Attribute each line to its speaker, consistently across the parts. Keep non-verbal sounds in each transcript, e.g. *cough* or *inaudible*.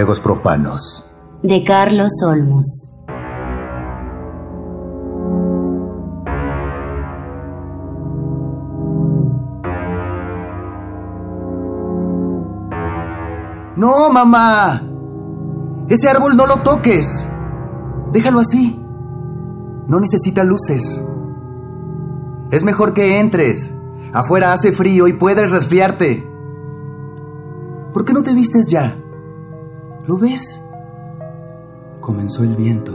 Speaker 1: Juegos profanos.
Speaker 2: De Carlos Olmos.
Speaker 1: No, mamá. Ese árbol no lo toques. Déjalo así. No necesita luces. Es mejor que entres. Afuera hace frío y puedes resfriarte. ¿Por qué no te vistes ya? ¿Lo ves? Comenzó el viento.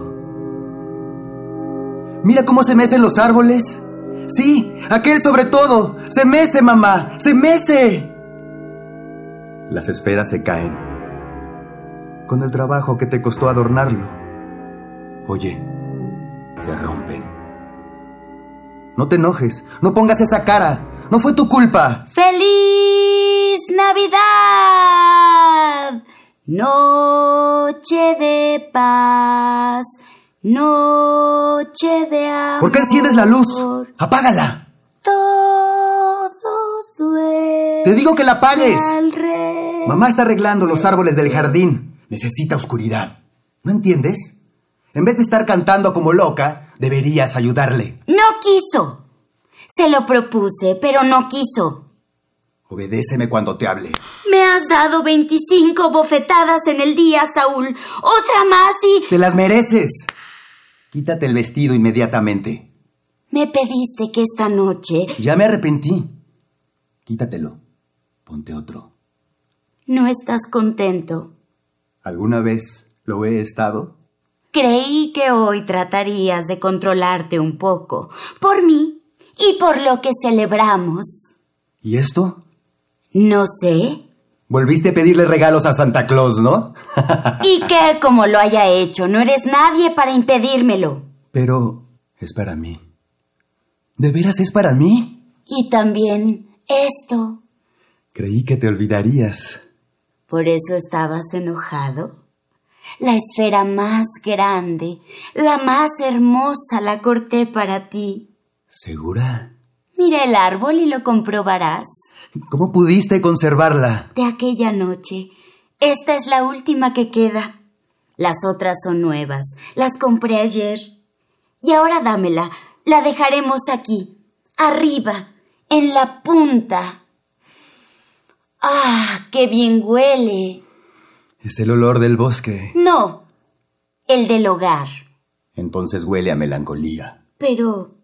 Speaker 1: Mira cómo se mecen los árboles. Sí, aquel sobre todo. Se mece, mamá. Se mece. Las esferas se caen. Con el trabajo que te costó adornarlo. Oye, se rompen. No te enojes. No pongas esa cara. No fue tu culpa.
Speaker 2: ¡Feliz Navidad! Noche de paz, noche de amor.
Speaker 1: ¿Por qué enciendes la luz? Apágala.
Speaker 2: Todo duele.
Speaker 1: Te digo que la apagues. Mamá está arreglando los árboles del jardín. Necesita oscuridad. ¿No entiendes? En vez de estar cantando como loca, deberías ayudarle.
Speaker 2: No quiso. Se lo propuse, pero no quiso.
Speaker 1: Obedéceme cuando te hable.
Speaker 2: Me has dado 25 bofetadas en el día, Saúl. Otra más y...
Speaker 1: Te las mereces. Quítate el vestido inmediatamente.
Speaker 2: Me pediste que esta noche...
Speaker 1: Ya me arrepentí. Quítatelo. Ponte otro.
Speaker 2: ¿No estás contento?
Speaker 1: ¿Alguna vez lo he estado?
Speaker 2: Creí que hoy tratarías de controlarte un poco. Por mí y por lo que celebramos.
Speaker 1: ¿Y esto?
Speaker 2: No sé.
Speaker 1: Volviste a pedirle regalos a Santa Claus, ¿no? *laughs*
Speaker 2: y que, como lo haya hecho, no eres nadie para impedírmelo.
Speaker 1: Pero es para mí. ¿De veras es para mí?
Speaker 2: Y también esto.
Speaker 1: Creí que te olvidarías.
Speaker 2: ¿Por eso estabas enojado? La esfera más grande, la más hermosa, la corté para ti.
Speaker 1: ¿Segura?
Speaker 2: Mira el árbol y lo comprobarás.
Speaker 1: ¿Cómo pudiste conservarla?
Speaker 2: De aquella noche. Esta es la última que queda. Las otras son nuevas. Las compré ayer. Y ahora dámela. La dejaremos aquí, arriba, en la punta. ¡Ah, qué bien huele!
Speaker 1: Es el olor del bosque.
Speaker 2: No, el del hogar.
Speaker 1: Entonces huele a melancolía.
Speaker 2: Pero...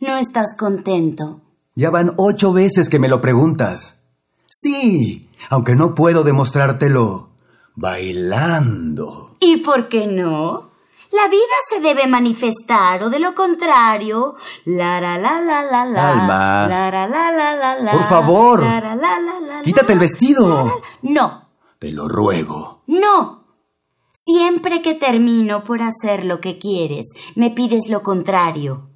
Speaker 2: ¿No estás contento?
Speaker 1: Ya van ocho veces que me lo preguntas. Sí, aunque no puedo demostrártelo. Bailando.
Speaker 2: ¿Y por qué no? La vida se debe manifestar, o de lo contrario. La la la la la la.
Speaker 1: Alma.
Speaker 2: La la la la la la.
Speaker 1: Por favor.
Speaker 2: La la la la la.
Speaker 1: Quítate el vestido.
Speaker 2: No.
Speaker 1: Te lo ruego.
Speaker 2: No. Siempre que termino por hacer lo que quieres, me pides lo contrario.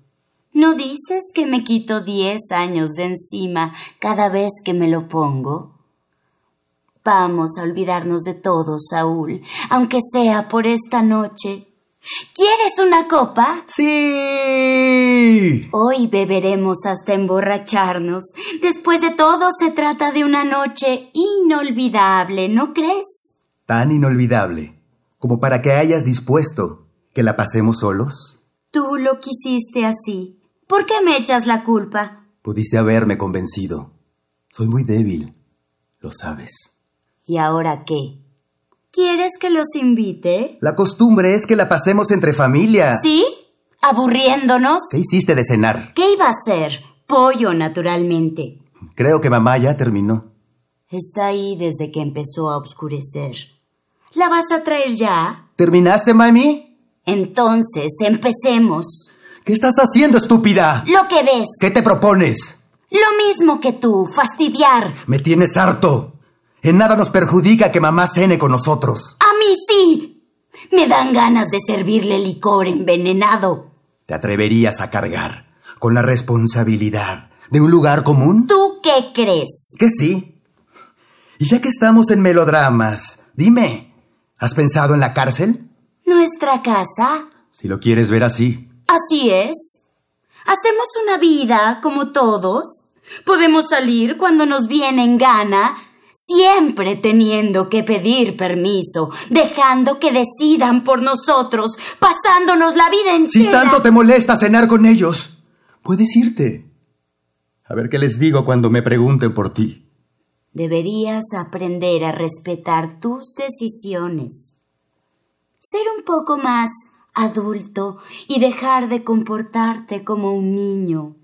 Speaker 2: ¿No dices que me quito diez años de encima cada vez que me lo pongo? Vamos a olvidarnos de todo, Saúl, aunque sea por esta noche. ¿Quieres una copa?
Speaker 1: Sí.
Speaker 2: Hoy beberemos hasta emborracharnos. Después de todo se trata de una noche inolvidable, ¿no crees?
Speaker 1: Tan inolvidable como para que hayas dispuesto que la pasemos solos.
Speaker 2: Tú lo quisiste así. ¿Por qué me echas la culpa?
Speaker 1: Pudiste haberme convencido. Soy muy débil. Lo sabes.
Speaker 2: ¿Y ahora qué? ¿Quieres que los invite?
Speaker 1: La costumbre es que la pasemos entre familia.
Speaker 2: ¿Sí? ¿Aburriéndonos?
Speaker 1: ¿Qué hiciste de cenar?
Speaker 2: ¿Qué iba a ser? Pollo, naturalmente.
Speaker 1: Creo que mamá ya terminó.
Speaker 2: Está ahí desde que empezó a oscurecer. ¿La vas a traer ya?
Speaker 1: ¿Terminaste, mami?
Speaker 2: Entonces, empecemos.
Speaker 1: ¿Qué estás haciendo, estúpida?
Speaker 2: Lo que ves.
Speaker 1: ¿Qué te propones?
Speaker 2: Lo mismo que tú, fastidiar.
Speaker 1: Me tienes harto. En nada nos perjudica que mamá cene con nosotros.
Speaker 2: A mí sí. Me dan ganas de servirle licor envenenado.
Speaker 1: ¿Te atreverías a cargar con la responsabilidad de un lugar común?
Speaker 2: ¿Tú qué crees?
Speaker 1: Que sí. Y ya que estamos en melodramas, dime, ¿has pensado en la cárcel?
Speaker 2: ¿Nuestra casa?
Speaker 1: Si lo quieres ver así.
Speaker 2: Así es. Hacemos una vida como todos. Podemos salir cuando nos viene en gana, siempre teniendo que pedir permiso, dejando que decidan por nosotros, pasándonos la vida entera.
Speaker 1: Si tanto te molesta cenar con ellos, puedes irte. A ver qué les digo cuando me pregunten por ti.
Speaker 2: Deberías aprender a respetar tus decisiones. Ser un poco más adulto y dejar de comportarte como un niño.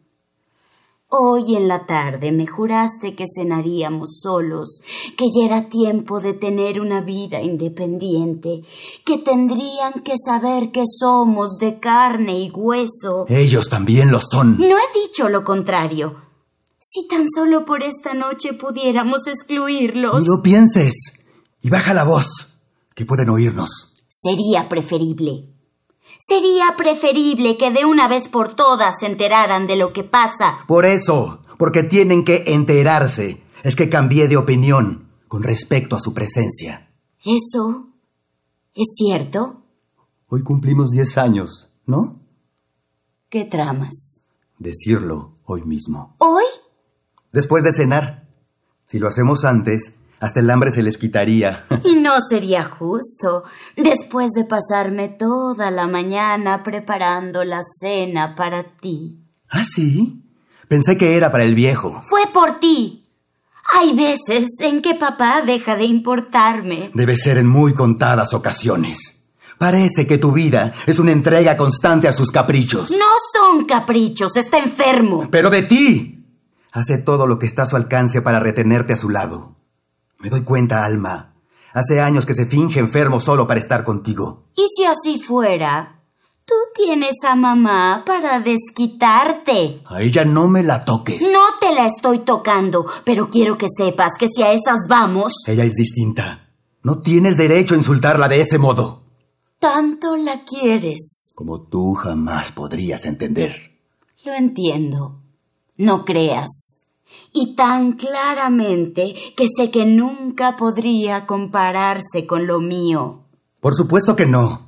Speaker 2: Hoy en la tarde me juraste que cenaríamos solos, que ya era tiempo de tener una vida independiente, que tendrían que saber que somos de carne y hueso.
Speaker 1: Ellos también lo son.
Speaker 2: No he dicho lo contrario. Si tan solo por esta noche pudiéramos excluirlos.
Speaker 1: No pienses. Y baja la voz, que pueden oírnos.
Speaker 2: Sería preferible. Sería preferible que de una vez por todas se enteraran de lo que pasa.
Speaker 1: Por eso, porque tienen que enterarse, es que cambié de opinión con respecto a su presencia.
Speaker 2: ¿Eso es cierto?
Speaker 1: Hoy cumplimos diez años, ¿no?
Speaker 2: ¿Qué tramas?
Speaker 1: Decirlo hoy mismo.
Speaker 2: ¿Hoy?
Speaker 1: Después de cenar. Si lo hacemos antes, hasta el hambre se les quitaría. *laughs*
Speaker 2: Y no sería justo, después de pasarme toda la mañana preparando la cena para ti.
Speaker 1: ¿Ah, sí? Pensé que era para el viejo.
Speaker 2: Fue por ti. Hay veces en que papá deja de importarme.
Speaker 1: Debe ser en muy contadas ocasiones. Parece que tu vida es una entrega constante a sus caprichos.
Speaker 2: No son caprichos, está enfermo.
Speaker 1: Pero de ti. Hace todo lo que está a su alcance para retenerte a su lado. Me doy cuenta, Alma. Hace años que se finge enfermo solo para estar contigo.
Speaker 2: ¿Y si así fuera? Tú tienes a mamá para desquitarte.
Speaker 1: A ella no me la toques.
Speaker 2: No te la estoy tocando, pero quiero que sepas que si a esas vamos...
Speaker 1: Ella es distinta. No tienes derecho a insultarla de ese modo.
Speaker 2: Tanto la quieres.
Speaker 1: Como tú jamás podrías entender.
Speaker 2: Lo entiendo. No creas. Y tan claramente que sé que nunca podría compararse con lo mío.
Speaker 1: Por supuesto que no.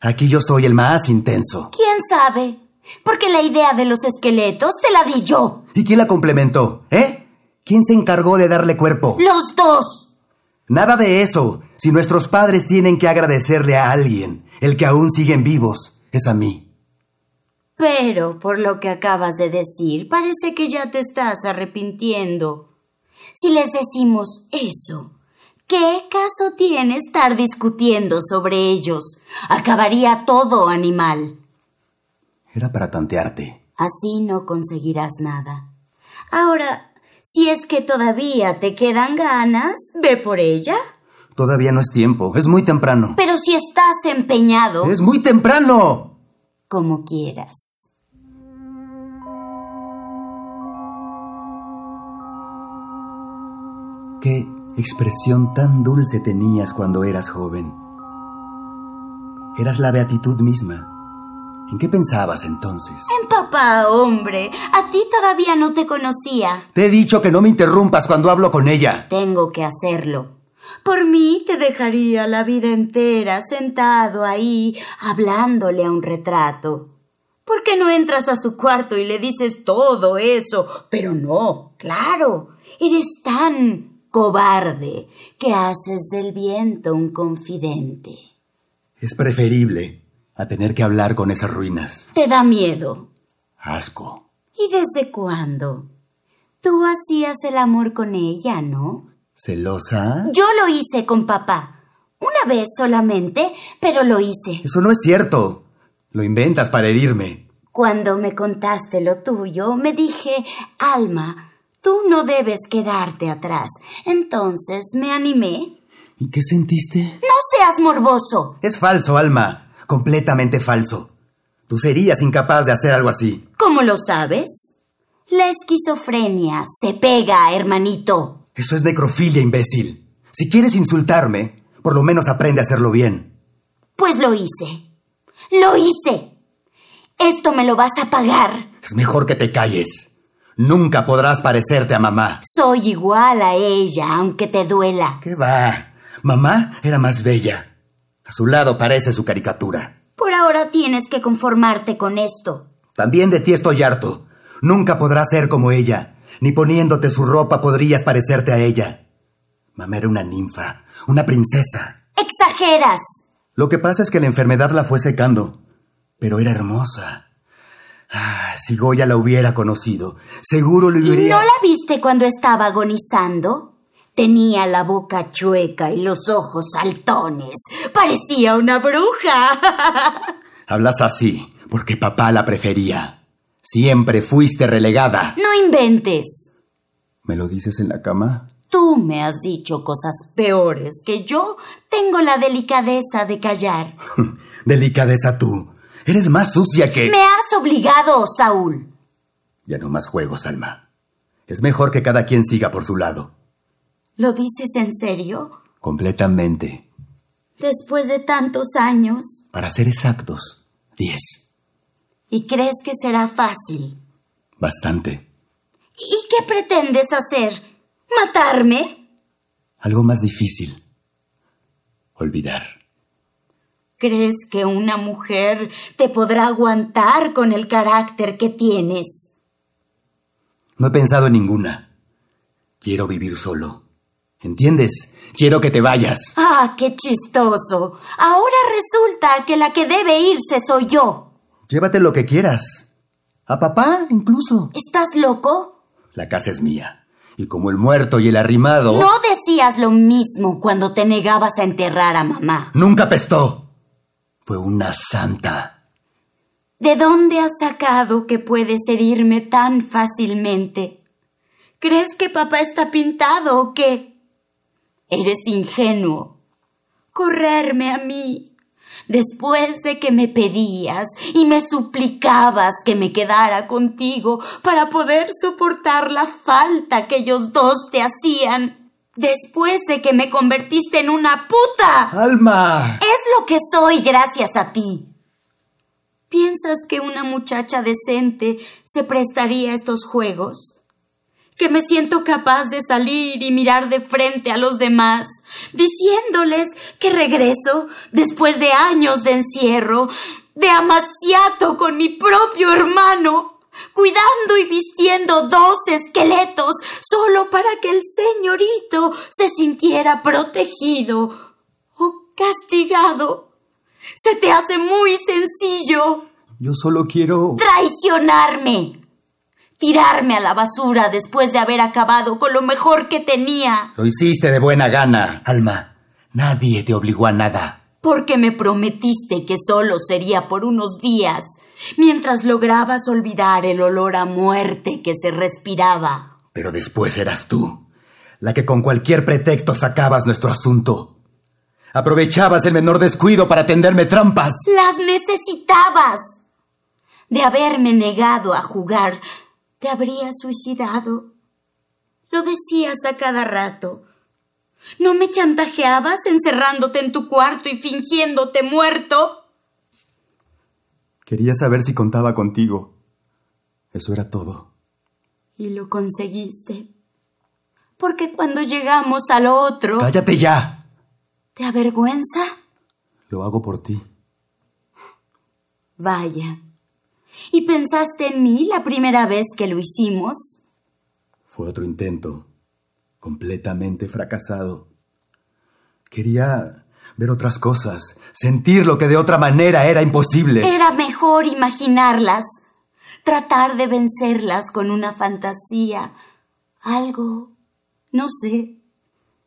Speaker 1: Aquí yo soy el más intenso.
Speaker 2: ¿Quién sabe? Porque la idea de los esqueletos te la di yo.
Speaker 1: ¿Y quién la complementó? ¿Eh? ¿Quién se encargó de darle cuerpo?
Speaker 2: Los dos.
Speaker 1: Nada de eso. Si nuestros padres tienen que agradecerle a alguien, el que aún siguen vivos, es a mí.
Speaker 2: Pero, por lo que acabas de decir, parece que ya te estás arrepintiendo. Si les decimos eso, ¿qué caso tiene estar discutiendo sobre ellos? Acabaría todo animal.
Speaker 1: Era para tantearte.
Speaker 2: Así no conseguirás nada. Ahora, si es que todavía te quedan ganas, ve por ella.
Speaker 1: Todavía no es tiempo, es muy temprano.
Speaker 2: Pero si estás empeñado.
Speaker 1: ¡Es muy temprano!
Speaker 2: Como quieras.
Speaker 1: Qué expresión tan dulce tenías cuando eras joven. Eras la beatitud misma. ¿En qué pensabas entonces?
Speaker 2: En papá, hombre. A ti todavía no te conocía.
Speaker 1: Te he dicho que no me interrumpas cuando hablo con ella.
Speaker 2: Tengo que hacerlo. Por mí te dejaría la vida entera sentado ahí, hablándole a un retrato. ¿Por qué no entras a su cuarto y le dices todo eso? Pero no, claro, eres tan cobarde que haces del viento un confidente.
Speaker 1: Es preferible a tener que hablar con esas ruinas.
Speaker 2: Te da miedo.
Speaker 1: Asco.
Speaker 2: ¿Y desde cuándo? Tú hacías el amor con ella, ¿no?
Speaker 1: ¿Celosa?
Speaker 2: Yo lo hice con papá. Una vez solamente, pero lo hice.
Speaker 1: Eso no es cierto. Lo inventas para herirme.
Speaker 2: Cuando me contaste lo tuyo, me dije, Alma, tú no debes quedarte atrás. Entonces me animé.
Speaker 1: ¿Y qué sentiste?
Speaker 2: No seas morboso.
Speaker 1: Es falso, Alma. Completamente falso. Tú serías incapaz de hacer algo así.
Speaker 2: ¿Cómo lo sabes? La esquizofrenia se pega, hermanito.
Speaker 1: Eso es necrofilia, imbécil. Si quieres insultarme, por lo menos aprende a hacerlo bien.
Speaker 2: Pues lo hice. Lo hice. Esto me lo vas a pagar.
Speaker 1: Es mejor que te calles. Nunca podrás parecerte a mamá.
Speaker 2: Soy igual a ella, aunque te duela.
Speaker 1: ¿Qué va? Mamá era más bella. A su lado parece su caricatura.
Speaker 2: Por ahora tienes que conformarte con esto.
Speaker 1: También de ti estoy harto. Nunca podrás ser como ella. Ni poniéndote su ropa podrías parecerte a ella. Mamá era una ninfa, una princesa.
Speaker 2: ¡Exageras!
Speaker 1: Lo que pasa es que la enfermedad la fue secando. Pero era hermosa. Ah, si Goya la hubiera conocido, seguro lo hubiera...
Speaker 2: ¿No la viste cuando estaba agonizando? Tenía la boca chueca y los ojos saltones. Parecía una bruja. *laughs*
Speaker 1: Hablas así, porque papá la prefería. Siempre fuiste relegada.
Speaker 2: No inventes.
Speaker 1: ¿Me lo dices en la cama?
Speaker 2: Tú me has dicho cosas peores que yo tengo la delicadeza de callar. *laughs*
Speaker 1: delicadeza tú. Eres más sucia que...
Speaker 2: Me has obligado, Saúl.
Speaker 1: Ya no más juegos, Alma. Es mejor que cada quien siga por su lado.
Speaker 2: ¿Lo dices en serio?
Speaker 1: Completamente.
Speaker 2: Después de tantos años.
Speaker 1: Para ser exactos, diez.
Speaker 2: ¿Y crees que será fácil?
Speaker 1: Bastante.
Speaker 2: ¿Y qué pretendes hacer? ¿Matarme?
Speaker 1: Algo más difícil. Olvidar.
Speaker 2: ¿Crees que una mujer te podrá aguantar con el carácter que tienes?
Speaker 1: No he pensado en ninguna. Quiero vivir solo. ¿Entiendes? Quiero que te vayas.
Speaker 2: Ah, qué chistoso. Ahora resulta que la que debe irse soy yo.
Speaker 1: Llévate lo que quieras. A papá, incluso.
Speaker 2: ¿Estás loco?
Speaker 1: La casa es mía. Y como el muerto y el arrimado.
Speaker 2: No decías lo mismo cuando te negabas a enterrar a mamá.
Speaker 1: Nunca pestó. Fue una santa.
Speaker 2: ¿De dónde has sacado que puedes herirme tan fácilmente? ¿Crees que papá está pintado o qué? Eres ingenuo. Correrme a mí. Después de que me pedías y me suplicabas que me quedara contigo para poder soportar la falta que ellos dos te hacían. Después de que me convertiste en una puta.
Speaker 1: Alma.
Speaker 2: Es lo que soy gracias a ti. ¿Piensas que una muchacha decente se prestaría a estos juegos? Que me siento capaz de salir y mirar de frente a los demás, diciéndoles que regreso después de años de encierro, de amaciato con mi propio hermano, cuidando y vistiendo dos esqueletos solo para que el señorito se sintiera protegido o castigado. Se te hace muy sencillo.
Speaker 1: Yo solo quiero...
Speaker 2: Traicionarme tirarme a la basura después de haber acabado con lo mejor que tenía.
Speaker 1: Lo hiciste de buena gana, Alma. Nadie te obligó a nada.
Speaker 2: Porque me prometiste que solo sería por unos días, mientras lograbas olvidar el olor a muerte que se respiraba.
Speaker 1: Pero después eras tú, la que con cualquier pretexto sacabas nuestro asunto. Aprovechabas el menor descuido para tenderme trampas.
Speaker 2: Las necesitabas. De haberme negado a jugar, te habrías suicidado. Lo decías a cada rato. ¿No me chantajeabas encerrándote en tu cuarto y fingiéndote muerto?
Speaker 1: Quería saber si contaba contigo. Eso era todo.
Speaker 2: Y lo conseguiste. Porque cuando llegamos al otro...
Speaker 1: Cállate ya.
Speaker 2: ¿Te avergüenza?
Speaker 1: Lo hago por ti.
Speaker 2: Vaya. ¿Y pensaste en mí la primera vez que lo hicimos?
Speaker 1: Fue otro intento, completamente fracasado. Quería ver otras cosas, sentir lo que de otra manera era imposible.
Speaker 2: Era mejor imaginarlas, tratar de vencerlas con una fantasía, algo, no sé,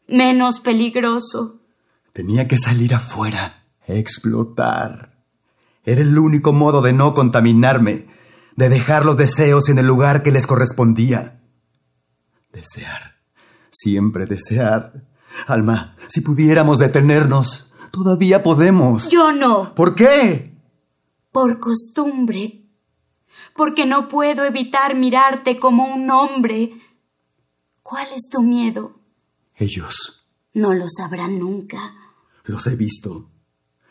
Speaker 2: menos peligroso.
Speaker 1: Tenía que salir afuera, explotar. Era el único modo de no contaminarme, de dejar los deseos en el lugar que les correspondía. Desear, siempre desear. Alma, si pudiéramos detenernos, Todavía podemos.
Speaker 2: Yo no.
Speaker 1: ¿Por qué?
Speaker 2: Por costumbre. Porque no puedo evitar mirarte como un hombre. ¿Cuál es tu miedo?
Speaker 1: Ellos.
Speaker 2: No lo sabrán nunca.
Speaker 1: Los he visto.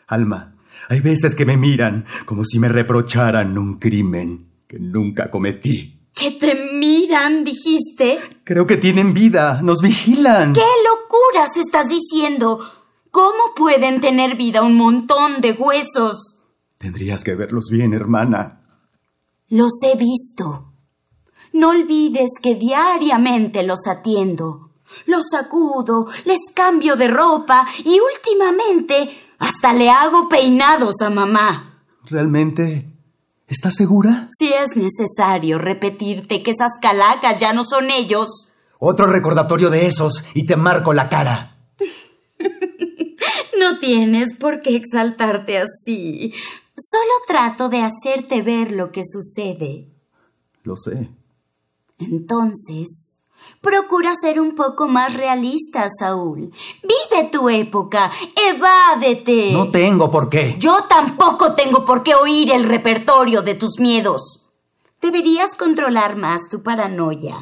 Speaker 1: Alma, hay veces que me miran como si me reprocharan un crimen que nunca cometí.
Speaker 2: ¿Que te miran, dijiste?
Speaker 1: Creo que tienen vida, nos vigilan.
Speaker 2: ¿Qué locuras estás diciendo? ¿Cómo pueden tener vida un montón de huesos?
Speaker 1: Tendrías que verlos bien, hermana.
Speaker 2: Los he visto. No olvides que diariamente los atiendo. Los sacudo, les cambio de ropa y últimamente hasta le hago peinados a mamá.
Speaker 1: ¿Realmente ¿Estás segura?
Speaker 2: Si es necesario repetirte que esas calacas ya no son ellos.
Speaker 1: Otro recordatorio de esos y te marco la cara. *laughs*
Speaker 2: no tienes por qué exaltarte así. Solo trato de hacerte ver lo que sucede.
Speaker 1: Lo sé.
Speaker 2: Entonces, Procura ser un poco más realista, Saúl. Vive tu época, evádete.
Speaker 1: No tengo por qué.
Speaker 2: Yo tampoco tengo por qué oír el repertorio de tus miedos. Deberías controlar más tu paranoia.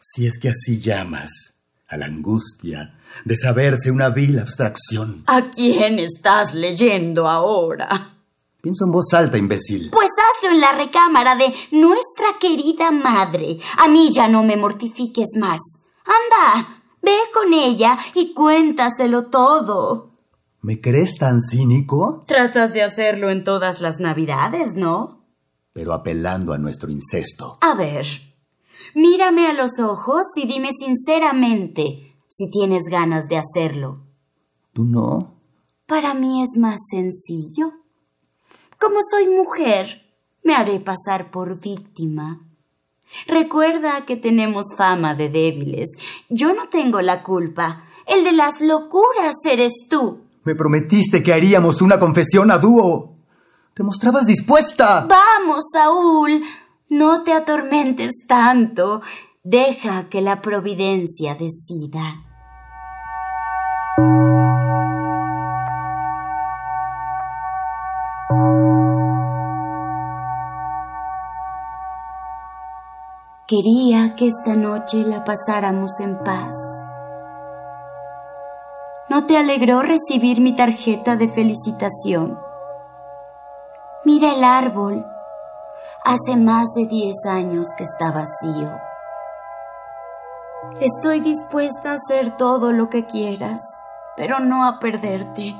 Speaker 1: Si es que así llamas a la angustia de saberse una vil abstracción.
Speaker 2: ¿A quién estás leyendo ahora?
Speaker 1: Pienso en voz alta, imbécil.
Speaker 2: Pues hazlo en la recámara de nuestra querida madre. A mí ya no me mortifiques más. Anda, ve con ella y cuéntaselo todo.
Speaker 1: ¿Me crees tan cínico?
Speaker 2: Tratas de hacerlo en todas las navidades, ¿no?
Speaker 1: Pero apelando a nuestro incesto.
Speaker 2: A ver, mírame a los ojos y dime sinceramente si tienes ganas de hacerlo.
Speaker 1: ¿Tú no?
Speaker 2: Para mí es más sencillo. Como soy mujer, me haré pasar por víctima. Recuerda que tenemos fama de débiles. Yo no tengo la culpa. El de las locuras eres tú.
Speaker 1: Me prometiste que haríamos una confesión a dúo. Te mostrabas dispuesta.
Speaker 2: Vamos, Saúl. No te atormentes tanto. Deja que la providencia decida. Quería que esta noche la pasáramos en paz. ¿No te alegró recibir mi tarjeta de felicitación? Mira el árbol. Hace más de diez años que está vacío. Estoy dispuesta a hacer todo lo que quieras, pero no a perderte.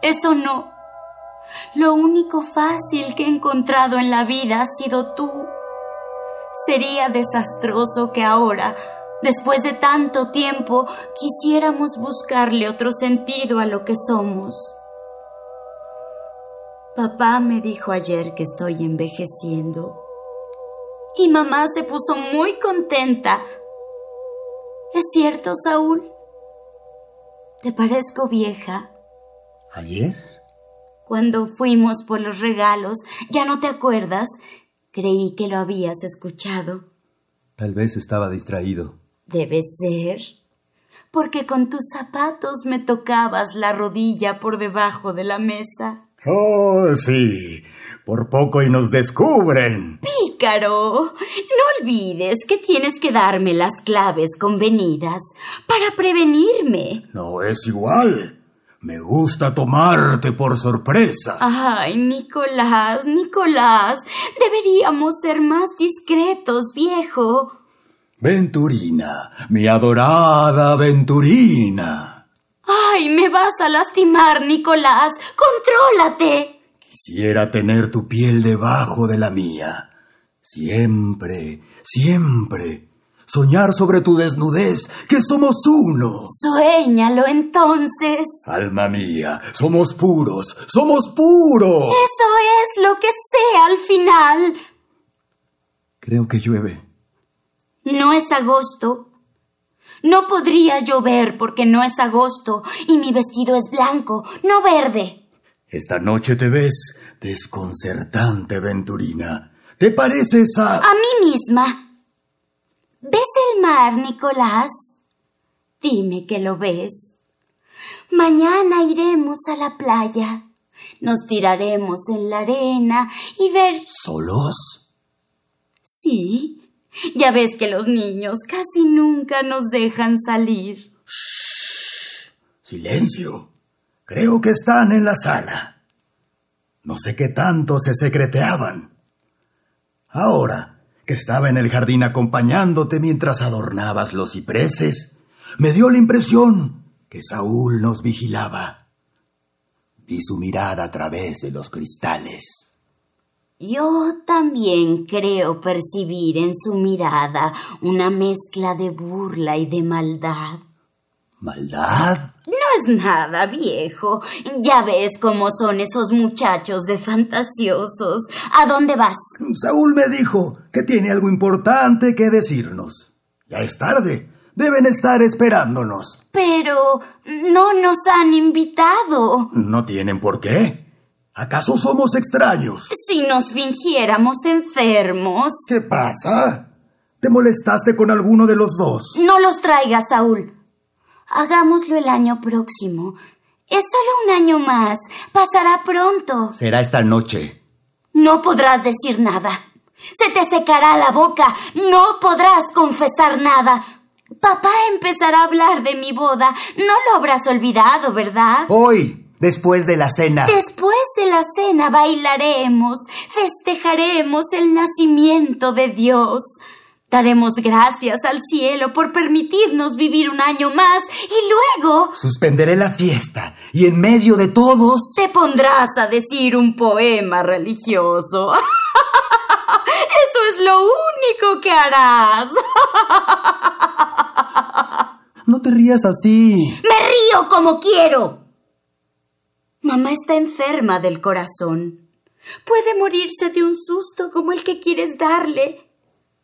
Speaker 2: Eso no. Lo único fácil que he encontrado en la vida ha sido tú. Sería desastroso que ahora, después de tanto tiempo, quisiéramos buscarle otro sentido a lo que somos. Papá me dijo ayer que estoy envejeciendo. Y mamá se puso muy contenta. ¿Es cierto, Saúl? ¿Te parezco vieja?
Speaker 1: ¿Ayer?
Speaker 2: Cuando fuimos por los regalos, ¿ya no te acuerdas? Creí que lo habías escuchado.
Speaker 1: Tal vez estaba distraído.
Speaker 2: Debe ser. Porque con tus zapatos me tocabas la rodilla por debajo de la mesa.
Speaker 1: Oh, sí. Por poco y nos descubren.
Speaker 2: Pícaro. No olvides que tienes que darme las claves convenidas para prevenirme.
Speaker 1: No es igual. Me gusta tomarte por sorpresa.
Speaker 2: Ay, Nicolás, Nicolás, deberíamos ser más discretos, viejo.
Speaker 1: Venturina, mi adorada Venturina.
Speaker 2: Ay, me vas a lastimar, Nicolás. Contrólate.
Speaker 1: Quisiera tener tu piel debajo de la mía. Siempre, siempre soñar sobre tu desnudez, que somos uno.
Speaker 2: Suéñalo entonces.
Speaker 1: Alma mía, somos puros, somos puros.
Speaker 2: Eso es lo que sé al final.
Speaker 1: Creo que llueve.
Speaker 2: No es agosto. No podría llover porque no es agosto y mi vestido es blanco, no verde.
Speaker 1: Esta noche te ves desconcertante, Venturina. ¿Te pareces a...
Speaker 2: A mí misma. ¿Ves el mar, Nicolás? Dime que lo ves. Mañana iremos a la playa. Nos tiraremos en la arena y ver...
Speaker 1: ¿Solos?
Speaker 2: Sí. Ya ves que los niños casi nunca nos dejan salir.
Speaker 3: Shh. Silencio. Creo que están en la sala. No sé qué tanto se secreteaban. Ahora que estaba en el jardín acompañándote mientras adornabas los cipreses, me dio la impresión que Saúl nos vigilaba. Vi su mirada a través de los cristales.
Speaker 2: Yo también creo percibir en su mirada una mezcla de burla y de maldad.
Speaker 3: ¿Maldad?
Speaker 2: No es nada, viejo. Ya ves cómo son esos muchachos de fantasiosos. ¿A dónde vas?
Speaker 3: Saúl me dijo que tiene algo importante que decirnos. Ya es tarde. Deben estar esperándonos.
Speaker 2: Pero no nos han invitado.
Speaker 3: No tienen por qué. ¿Acaso somos extraños?
Speaker 2: Si nos fingiéramos enfermos.
Speaker 3: ¿Qué pasa? ¿Te molestaste con alguno de los dos?
Speaker 2: No los traigas, Saúl. Hagámoslo el año próximo. Es solo un año más. Pasará pronto.
Speaker 1: Será esta noche.
Speaker 2: No podrás decir nada. Se te secará la boca. No podrás confesar nada. Papá empezará a hablar de mi boda. No lo habrás olvidado, ¿verdad?
Speaker 1: Hoy, después de la cena.
Speaker 2: Después de la cena bailaremos, festejaremos el nacimiento de Dios. Daremos gracias al cielo por permitirnos vivir un año más y luego...
Speaker 1: Suspenderé la fiesta y en medio de todos...
Speaker 2: Te pondrás a decir un poema religioso. *laughs* Eso es lo único que harás. *laughs*
Speaker 1: No te rías así.
Speaker 2: Me río como quiero. Mamá está enferma del corazón. Puede morirse de un susto como el que quieres darle.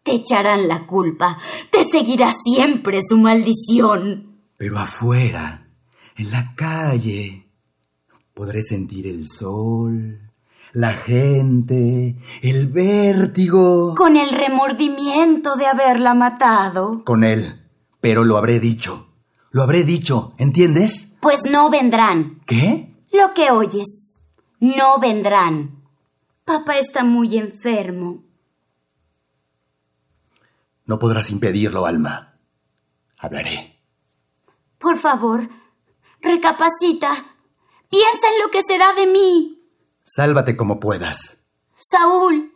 Speaker 2: Te echarán la culpa. Te seguirá siempre su maldición.
Speaker 1: Pero afuera, en la calle, podré sentir el sol, la gente, el vértigo.
Speaker 2: Con el remordimiento de haberla matado.
Speaker 1: Con él. Pero lo habré dicho. Lo habré dicho, ¿entiendes?
Speaker 2: Pues no vendrán.
Speaker 1: ¿Qué?
Speaker 2: Lo que oyes. No vendrán. Papá está muy enfermo.
Speaker 1: No podrás impedirlo, Alma. Hablaré.
Speaker 2: Por favor, recapacita. Piensa en lo que será de mí.
Speaker 1: Sálvate como puedas.
Speaker 2: Saúl.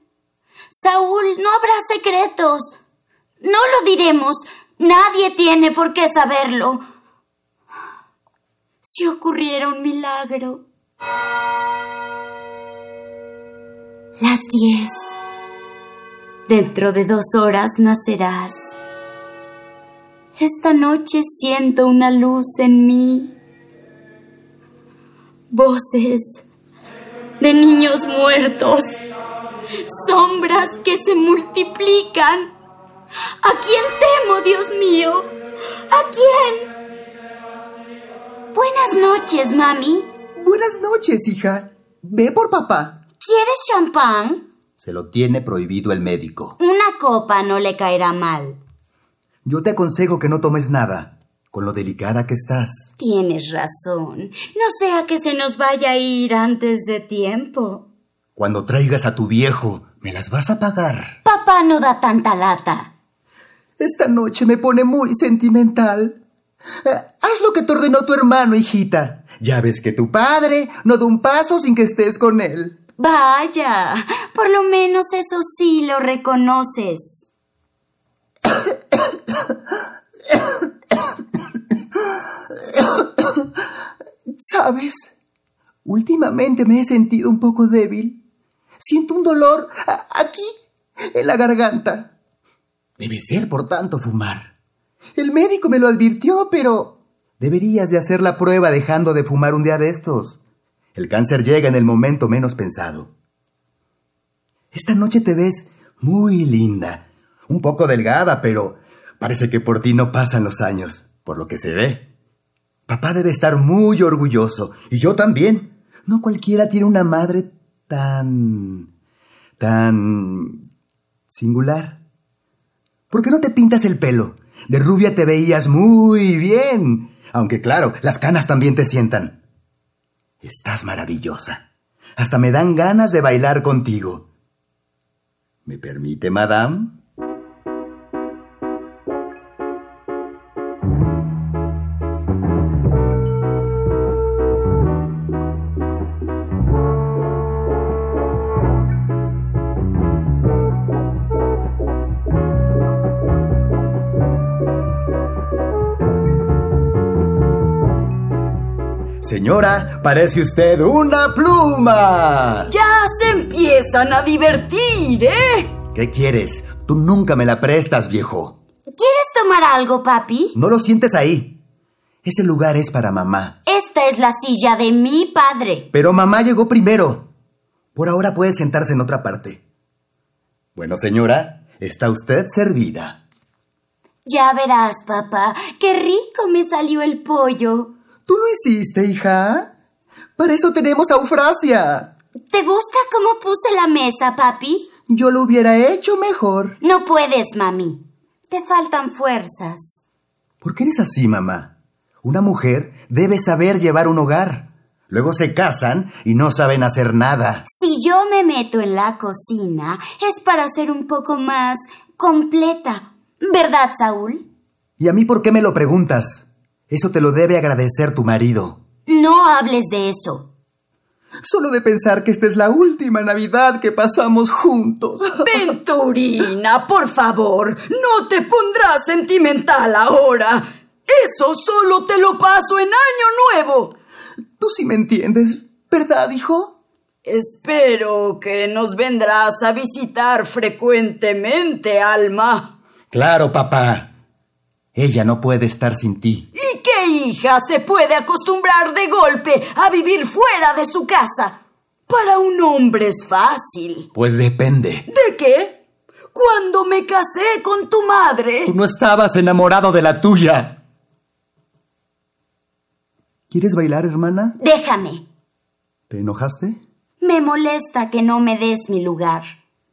Speaker 2: Saúl, no habrá secretos. No lo diremos. Nadie tiene por qué saberlo. Si ocurriera un milagro. Las diez. Dentro de dos horas nacerás. Esta noche siento una luz en mí. Voces de niños muertos. Sombras que se multiplican. ¿A quién temo, Dios mío? ¿A quién? Buenas noches, mami.
Speaker 1: Buenas noches, hija. Ve por papá.
Speaker 2: ¿Quieres champán?
Speaker 1: Se lo tiene prohibido el médico.
Speaker 2: Una copa no le caerá mal.
Speaker 1: Yo te aconsejo que no tomes nada, con lo delicada que estás.
Speaker 2: Tienes razón. No sea que se nos vaya a ir antes de tiempo.
Speaker 1: Cuando traigas a tu viejo, me las vas a pagar.
Speaker 2: Papá no da tanta lata.
Speaker 1: Esta noche me pone muy sentimental. Eh, haz lo que te ordenó tu hermano, hijita. Ya ves que tu padre no da un paso sin que estés con él.
Speaker 2: Vaya, por lo menos eso sí lo reconoces.
Speaker 1: ¿Sabes? Últimamente me he sentido un poco débil. Siento un dolor aquí, en la garganta. Debe ser por tanto fumar. El médico me lo advirtió, pero deberías de hacer la prueba dejando de fumar un día de estos. El cáncer llega en el momento menos pensado. Esta noche te ves muy linda. Un poco delgada, pero parece que por ti no pasan los años, por lo que se ve. Papá debe estar muy orgulloso, y yo también. No cualquiera tiene una madre tan... tan... singular. ¿Por qué no te pintas el pelo? De rubia te veías muy bien. Aunque claro, las canas también te sientan. Estás maravillosa. Hasta me dan ganas de bailar contigo. ¿Me permite, madame? Señora, parece usted una pluma.
Speaker 4: Ya se empiezan a divertir, ¿eh?
Speaker 1: ¿Qué quieres? Tú nunca me la prestas, viejo.
Speaker 2: ¿Quieres tomar algo, papi?
Speaker 1: No lo sientes ahí. Ese lugar es para mamá.
Speaker 2: Esta es la silla de mi padre.
Speaker 1: Pero mamá llegó primero. Por ahora puede sentarse en otra parte. Bueno, señora, está usted servida.
Speaker 2: Ya verás, papá, qué rico me salió el pollo.
Speaker 1: ¿Tú lo hiciste, hija? Para eso tenemos a Eufrasia.
Speaker 2: ¿Te gusta cómo puse la mesa, papi?
Speaker 1: Yo lo hubiera hecho mejor.
Speaker 2: No puedes, mami. Te faltan fuerzas.
Speaker 1: ¿Por qué eres así, mamá? Una mujer debe saber llevar un hogar. Luego se casan y no saben hacer nada.
Speaker 2: Si yo me meto en la cocina es para ser un poco más completa. ¿Verdad, Saúl?
Speaker 1: ¿Y a mí por qué me lo preguntas? Eso te lo debe agradecer tu marido.
Speaker 2: No hables de eso.
Speaker 1: Solo de pensar que esta es la última Navidad que pasamos juntos. *laughs*
Speaker 4: Venturina, por favor, no te pondrás sentimental ahora. Eso solo te lo paso en Año Nuevo.
Speaker 1: Tú sí me entiendes, ¿verdad, hijo?
Speaker 4: Espero que nos vendrás a visitar frecuentemente, Alma.
Speaker 1: Claro, papá. Ella no puede estar sin ti.
Speaker 4: ¿Y qué hija se puede acostumbrar de golpe a vivir fuera de su casa? Para un hombre es fácil.
Speaker 1: Pues depende.
Speaker 4: ¿De qué? Cuando me casé con tu madre.
Speaker 1: Tú no estabas enamorado de la tuya. ¿Quieres bailar, hermana?
Speaker 2: Déjame.
Speaker 1: ¿Te enojaste?
Speaker 2: Me molesta que no me des mi lugar.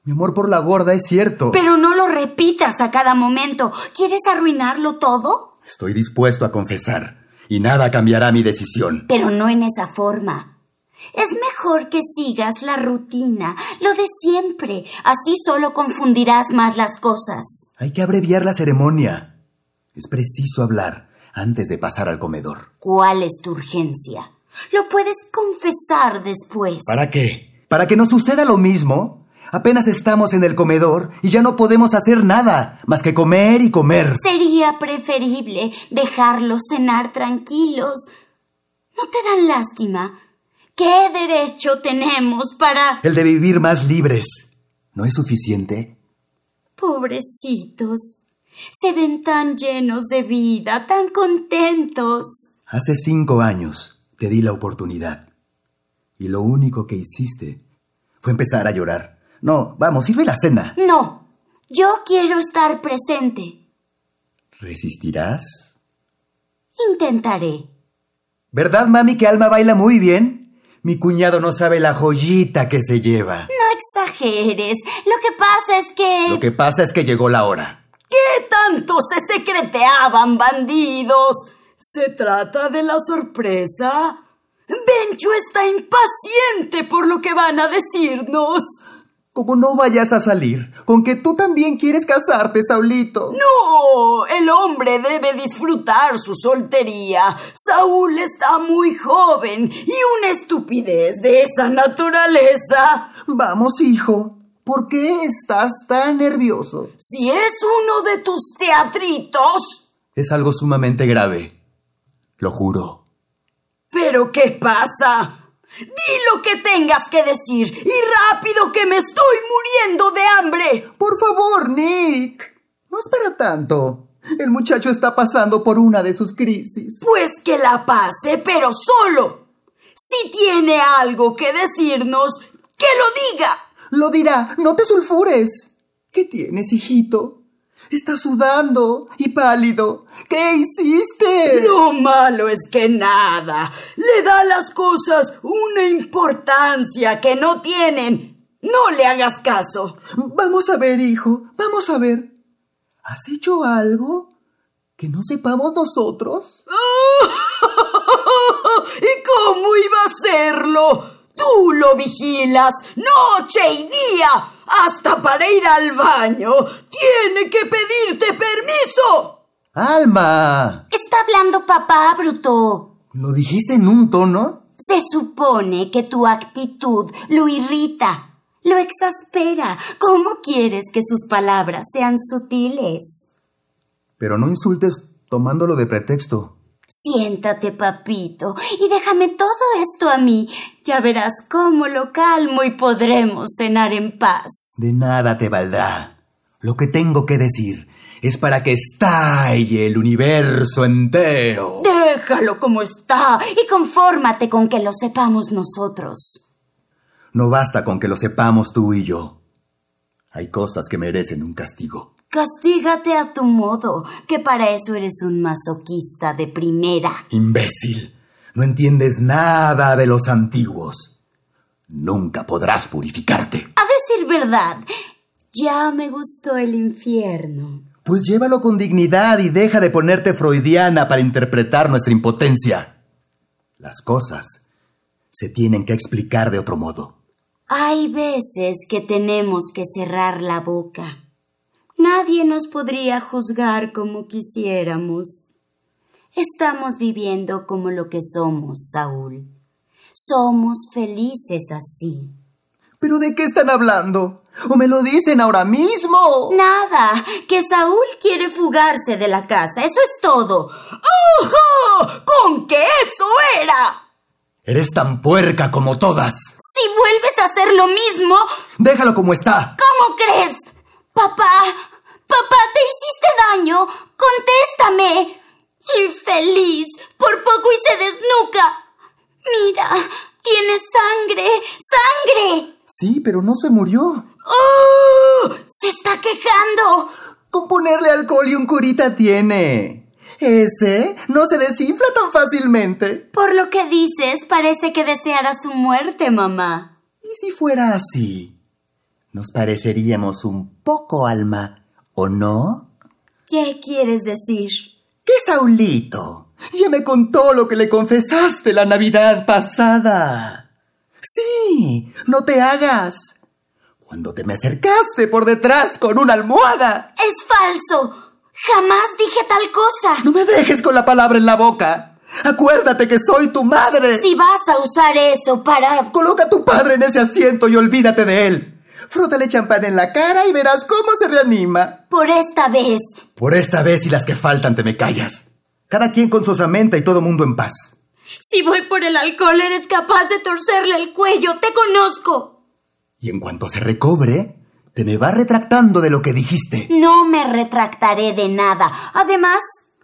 Speaker 1: Mi amor por la gorda es cierto.
Speaker 2: Pero no lo repitas a cada momento. ¿Quieres arruinarlo todo?
Speaker 1: Estoy dispuesto a confesar. Y nada cambiará mi decisión.
Speaker 2: Pero no en esa forma. Es mejor que sigas la rutina, lo de siempre. Así solo confundirás más las cosas.
Speaker 1: Hay que abreviar la ceremonia. Es preciso hablar antes de pasar al comedor.
Speaker 2: ¿Cuál es tu urgencia? Lo puedes confesar después.
Speaker 1: ¿Para qué? ¿Para que no suceda lo mismo? Apenas estamos en el comedor y ya no podemos hacer nada más que comer y comer.
Speaker 2: Sería preferible dejarlos cenar tranquilos. ¿No te dan lástima? ¿Qué derecho tenemos para...
Speaker 1: El de vivir más libres. ¿No es suficiente?
Speaker 2: Pobrecitos. Se ven tan llenos de vida, tan contentos.
Speaker 1: Hace cinco años te di la oportunidad. Y lo único que hiciste fue empezar a llorar. No, vamos, sirve la cena.
Speaker 2: No, yo quiero estar presente.
Speaker 1: ¿Resistirás?
Speaker 2: Intentaré.
Speaker 1: ¿Verdad, mami, que Alma baila muy bien? Mi cuñado no sabe la joyita que se lleva.
Speaker 2: No exageres. Lo que pasa es que...
Speaker 1: Lo que pasa es que llegó la hora.
Speaker 4: ¿Qué tanto se secreteaban, bandidos? ¿Se trata de la sorpresa? Bencho está impaciente por lo que van a decirnos.
Speaker 1: Como no vayas a salir, con que tú también quieres casarte, Saulito.
Speaker 4: No, el hombre debe disfrutar su soltería. Saúl está muy joven y una estupidez de esa naturaleza.
Speaker 1: Vamos, hijo. ¿Por qué estás tan nervioso?
Speaker 4: Si es uno de tus teatritos.
Speaker 1: Es algo sumamente grave. Lo juro.
Speaker 4: ¿Pero qué pasa? Di lo que tengas que decir y rápido que me estoy muriendo de hambre.
Speaker 1: Por favor, Nick. No es para tanto. El muchacho está pasando por una de sus crisis.
Speaker 4: Pues que la pase, pero solo. Si tiene algo que decirnos, que lo diga.
Speaker 1: Lo dirá, no te sulfures. ¿Qué tienes, hijito? Está sudando y pálido. ¿Qué hiciste?
Speaker 4: Lo malo es que nada. Le da a las cosas una importancia que no tienen. No le hagas caso.
Speaker 1: Vamos a ver, hijo. Vamos a ver. ¿Has hecho algo que no sepamos nosotros? *laughs*
Speaker 4: ¿Y cómo iba a hacerlo? Tú lo vigilas noche y día. Hasta para ir al baño tiene que pedirte permiso.
Speaker 1: Alma.
Speaker 2: Está hablando papá, Bruto.
Speaker 1: ¿Lo dijiste en un tono?
Speaker 2: Se supone que tu actitud lo irrita, lo exaspera. ¿Cómo quieres que sus palabras sean sutiles?
Speaker 1: Pero no insultes tomándolo de pretexto.
Speaker 2: Siéntate, papito, y déjame todo esto a mí. Ya verás cómo lo calmo y podremos cenar en paz.
Speaker 1: De nada te valdrá. Lo que tengo que decir es para que estalle el universo entero.
Speaker 2: Déjalo como está y confórmate con que lo sepamos nosotros.
Speaker 1: No basta con que lo sepamos tú y yo. Hay cosas que merecen un castigo.
Speaker 2: Castígate a tu modo, que para eso eres un masoquista de primera.
Speaker 1: Imbécil, no entiendes nada de los antiguos. Nunca podrás purificarte.
Speaker 2: A decir verdad, ya me gustó el infierno.
Speaker 1: Pues llévalo con dignidad y deja de ponerte freudiana para interpretar nuestra impotencia. Las cosas se tienen que explicar de otro modo.
Speaker 2: Hay veces que tenemos que cerrar la boca. Nadie nos podría juzgar como quisiéramos. Estamos viviendo como lo que somos, Saúl. Somos felices así.
Speaker 1: ¿Pero de qué están hablando? ¿O me lo dicen ahora mismo?
Speaker 2: Nada, que Saúl quiere fugarse de la casa. Eso es todo.
Speaker 4: ¡Ojo! ¡Con que eso era!
Speaker 1: Eres tan puerca como todas.
Speaker 2: Si vuelves a hacer lo mismo...
Speaker 1: Déjalo como está.
Speaker 2: ¿Cómo crees? Papá, papá, ¿te hiciste daño? Contéstame. Infeliz, por poco y se desnuca. Mira, tiene sangre, sangre.
Speaker 1: Sí, pero no se murió.
Speaker 2: ¡Oh! Se está quejando.
Speaker 1: Con ponerle alcohol y un curita tiene. Ese no se desinfla tan fácilmente.
Speaker 2: Por lo que dices, parece que deseara su muerte, mamá.
Speaker 1: ¿Y si fuera así? Nos pareceríamos un poco, Alma, ¿o no?
Speaker 2: ¿Qué quieres decir?
Speaker 1: Que Saulito ya me contó lo que le confesaste la Navidad pasada. Sí, no te hagas. Cuando te me acercaste por detrás con una almohada.
Speaker 2: Es falso. Jamás dije tal cosa.
Speaker 1: No me dejes con la palabra en la boca. Acuérdate que soy tu madre.
Speaker 2: Si vas a usar eso para...
Speaker 1: Coloca a tu padre en ese asiento y olvídate de él. Frótale champán en la cara y verás cómo se reanima.
Speaker 2: Por esta vez.
Speaker 1: Por esta vez y las que faltan te me callas. Cada quien con su osamenta y todo mundo en paz.
Speaker 2: Si voy por el alcohol, eres capaz de torcerle el cuello. Te conozco.
Speaker 1: Y en cuanto se recobre, te me va retractando de lo que dijiste.
Speaker 2: No me retractaré de nada. Además,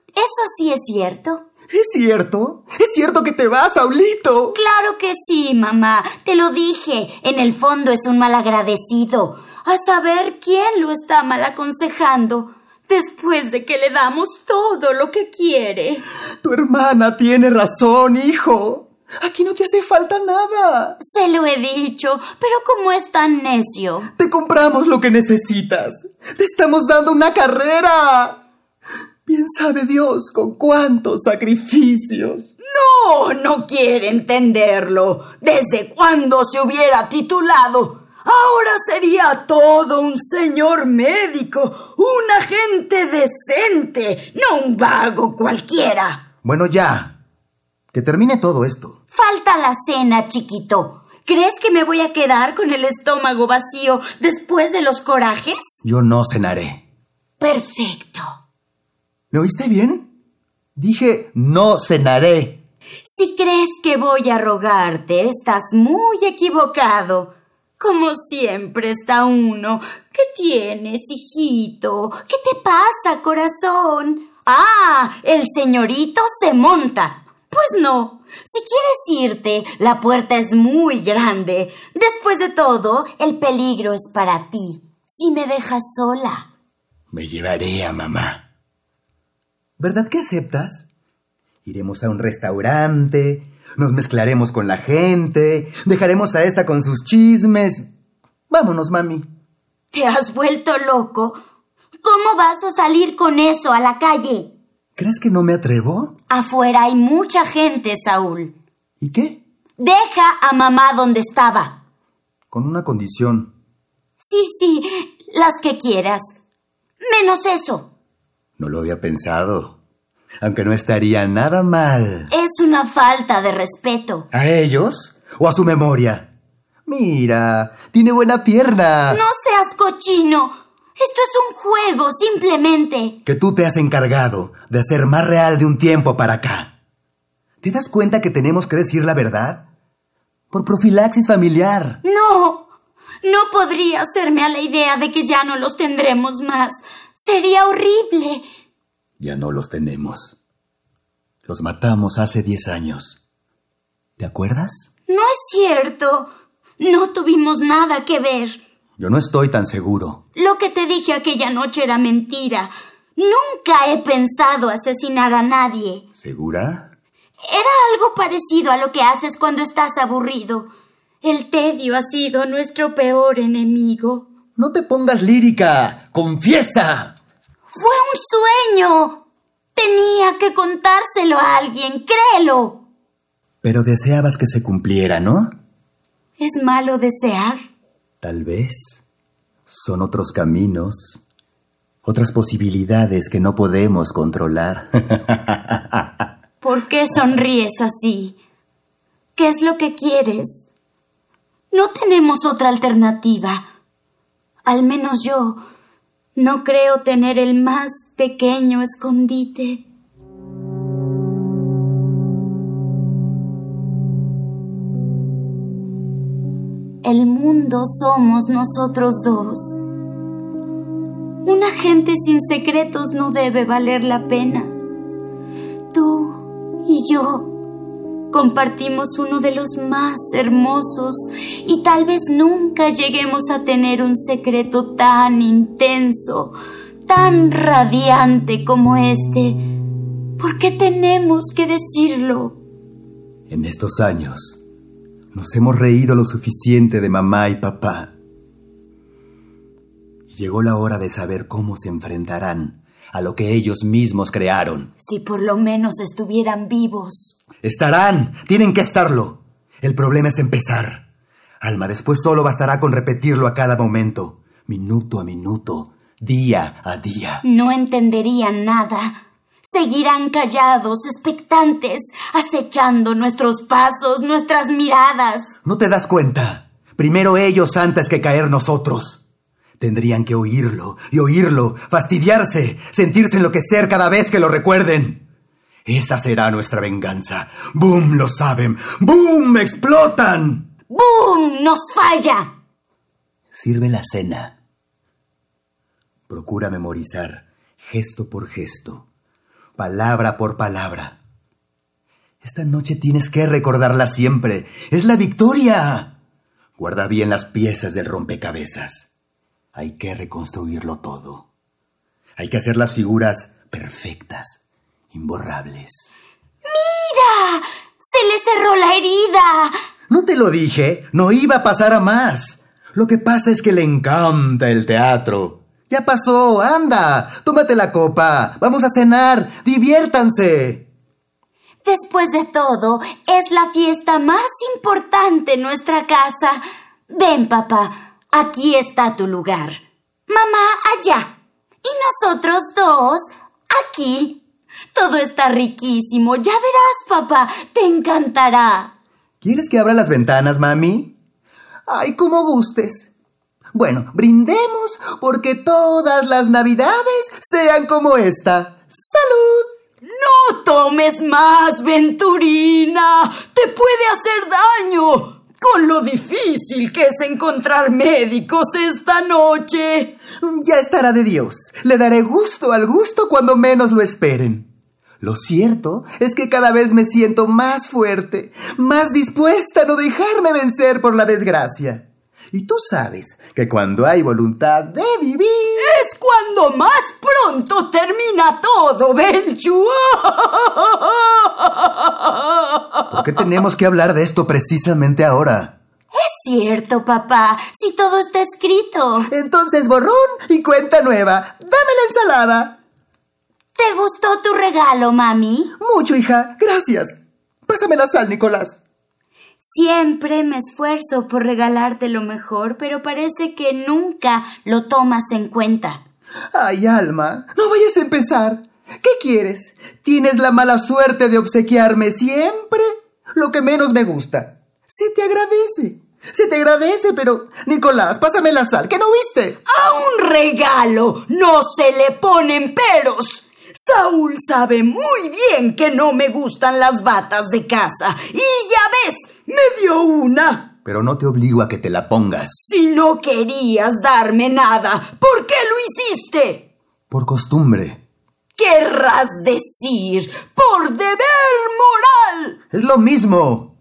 Speaker 2: eso sí es cierto.
Speaker 1: ¿Es cierto? ¿Es cierto que te vas, Saulito?
Speaker 2: Claro que sí, mamá. Te lo dije. En el fondo es un malagradecido. A saber quién lo está mal aconsejando. Después de que le damos todo lo que quiere.
Speaker 1: Tu hermana tiene razón, hijo. Aquí no te hace falta nada.
Speaker 2: Se lo he dicho, pero como es tan necio.
Speaker 1: Te compramos lo que necesitas. Te estamos dando una carrera. Bien sabe Dios con cuántos sacrificios.
Speaker 4: No, no quiere entenderlo. ¿Desde cuándo se hubiera titulado? Ahora sería todo un señor médico, un agente decente, no un vago cualquiera.
Speaker 1: Bueno, ya. Que termine todo esto.
Speaker 2: Falta la cena, chiquito. ¿Crees que me voy a quedar con el estómago vacío después de los corajes?
Speaker 1: Yo no cenaré.
Speaker 2: Perfecto.
Speaker 1: ¿Me oíste bien? Dije no cenaré.
Speaker 2: Si crees que voy a rogarte, estás muy equivocado. Como siempre está uno. ¿Qué tienes, hijito? ¿Qué te pasa, corazón? Ah, el señorito se monta. Pues no. Si quieres irte, la puerta es muy grande. Después de todo, el peligro es para ti. Si me dejas sola.
Speaker 1: Me llevaré a mamá. ¿Verdad que aceptas? Iremos a un restaurante, nos mezclaremos con la gente, dejaremos a esta con sus chismes. Vámonos, mami.
Speaker 2: ¿Te has vuelto loco? ¿Cómo vas a salir con eso a la calle?
Speaker 1: ¿Crees que no me atrevo?
Speaker 2: Afuera hay mucha gente, Saúl.
Speaker 1: ¿Y qué?
Speaker 2: Deja a mamá donde estaba.
Speaker 1: Con una condición.
Speaker 2: Sí, sí, las que quieras. Menos eso.
Speaker 1: No lo había pensado. Aunque no estaría nada mal.
Speaker 2: Es una falta de respeto.
Speaker 1: ¿A ellos? ¿O a su memoria? Mira, tiene buena pierna.
Speaker 2: No seas cochino. Esto es un juego, simplemente.
Speaker 1: Que tú te has encargado de hacer más real de un tiempo para acá. ¿Te das cuenta que tenemos que decir la verdad? Por profilaxis familiar.
Speaker 2: No, no podría hacerme a la idea de que ya no los tendremos más. Sería horrible.
Speaker 1: Ya no los tenemos. Los matamos hace diez años. ¿Te acuerdas?
Speaker 2: No es cierto. No tuvimos nada que ver.
Speaker 1: Yo no estoy tan seguro.
Speaker 2: Lo que te dije aquella noche era mentira. Nunca he pensado asesinar a nadie.
Speaker 1: ¿Segura?
Speaker 2: Era algo parecido a lo que haces cuando estás aburrido. El tedio ha sido nuestro peor enemigo.
Speaker 1: No te pongas lírica. Confiesa.
Speaker 2: Fue un sueño. Tenía que contárselo a alguien, créelo.
Speaker 1: Pero deseabas que se cumpliera, ¿no?
Speaker 2: ¿Es malo desear?
Speaker 1: Tal vez. Son otros caminos, otras posibilidades que no podemos controlar. *laughs*
Speaker 2: ¿Por qué sonríes así? ¿Qué es lo que quieres? No tenemos otra alternativa. Al menos yo no creo tener el más pequeño escondite. El mundo somos nosotros dos. Una gente sin secretos no debe valer la pena. Tú y yo compartimos uno de los más hermosos y tal vez nunca lleguemos a tener un secreto tan intenso, tan radiante como este. ¿Por qué tenemos que decirlo?
Speaker 1: En estos años nos hemos reído lo suficiente de mamá y papá. Y llegó la hora de saber cómo se enfrentarán a lo que ellos mismos crearon.
Speaker 2: Si por lo menos estuvieran vivos.
Speaker 1: Estarán, tienen que estarlo. El problema es empezar. Alma, después solo bastará con repetirlo a cada momento, minuto a minuto, día a día.
Speaker 2: No entenderían nada. Seguirán callados, expectantes, acechando nuestros pasos, nuestras miradas.
Speaker 1: ¿No te das cuenta? Primero ellos antes que caer nosotros. Tendrían que oírlo y oírlo, fastidiarse, sentirse enloquecer cada vez que lo recuerden. Esa será nuestra venganza. ¡Boom! Lo saben. ¡Boom! ¡Explotan!
Speaker 2: ¡Boom! ¡Nos falla!
Speaker 1: Sirve la cena. Procura memorizar, gesto por gesto, palabra por palabra. Esta noche tienes que recordarla siempre. Es la victoria. Guarda bien las piezas del rompecabezas. Hay que reconstruirlo todo. Hay que hacer las figuras perfectas, imborrables.
Speaker 2: ¡Mira! ¡Se le cerró la herida!
Speaker 1: No te lo dije, no iba a pasar a más. Lo que pasa es que le encanta el teatro. Ya pasó, anda, tómate la copa, vamos a cenar, diviértanse.
Speaker 2: Después de todo, es la fiesta más importante en nuestra casa. Ven, papá, aquí está tu lugar. Mamá, allá. Y nosotros dos, aquí. Todo está riquísimo, ya verás, papá, te encantará.
Speaker 1: ¿Quieres que abra las ventanas, mami? Ay, como gustes. Bueno, brindemos porque todas las navidades sean como esta. ¡Salud!
Speaker 4: No tomes más, Venturina. Te puede hacer daño. Con lo difícil que es encontrar médicos esta noche.
Speaker 1: Ya estará de Dios. Le daré gusto al gusto cuando menos lo esperen. Lo cierto es que cada vez me siento más fuerte, más dispuesta a no dejarme vencer por la desgracia. Y tú sabes que cuando hay voluntad de vivir...
Speaker 4: Es cuando más pronto termina todo, Benchu. *laughs*
Speaker 1: ¿Por qué tenemos que hablar de esto precisamente ahora?
Speaker 2: Es cierto, papá, si todo está escrito.
Speaker 1: Entonces borrón y cuenta nueva. Dame la ensalada.
Speaker 2: ¿Te gustó tu regalo, mami?
Speaker 1: Mucho, hija. Gracias. Pásame la sal, Nicolás.
Speaker 2: Siempre me esfuerzo por regalarte lo mejor, pero parece que nunca lo tomas en cuenta.
Speaker 1: Ay, Alma, no vayas a empezar. ¿Qué quieres? Tienes la mala suerte de obsequiarme siempre lo que menos me gusta. Se te agradece. Se te agradece, pero... Nicolás, pásame la sal, ¿qué no viste?
Speaker 4: A un regalo no se le ponen peros. Saúl sabe muy bien que no me gustan las batas de casa. Y ya ves, me dio una.
Speaker 1: Pero no te obligo a que te la pongas.
Speaker 4: Si no querías darme nada, ¿por qué lo hiciste?
Speaker 1: Por costumbre.
Speaker 4: Querrás decir, por deber moral.
Speaker 1: Es lo mismo.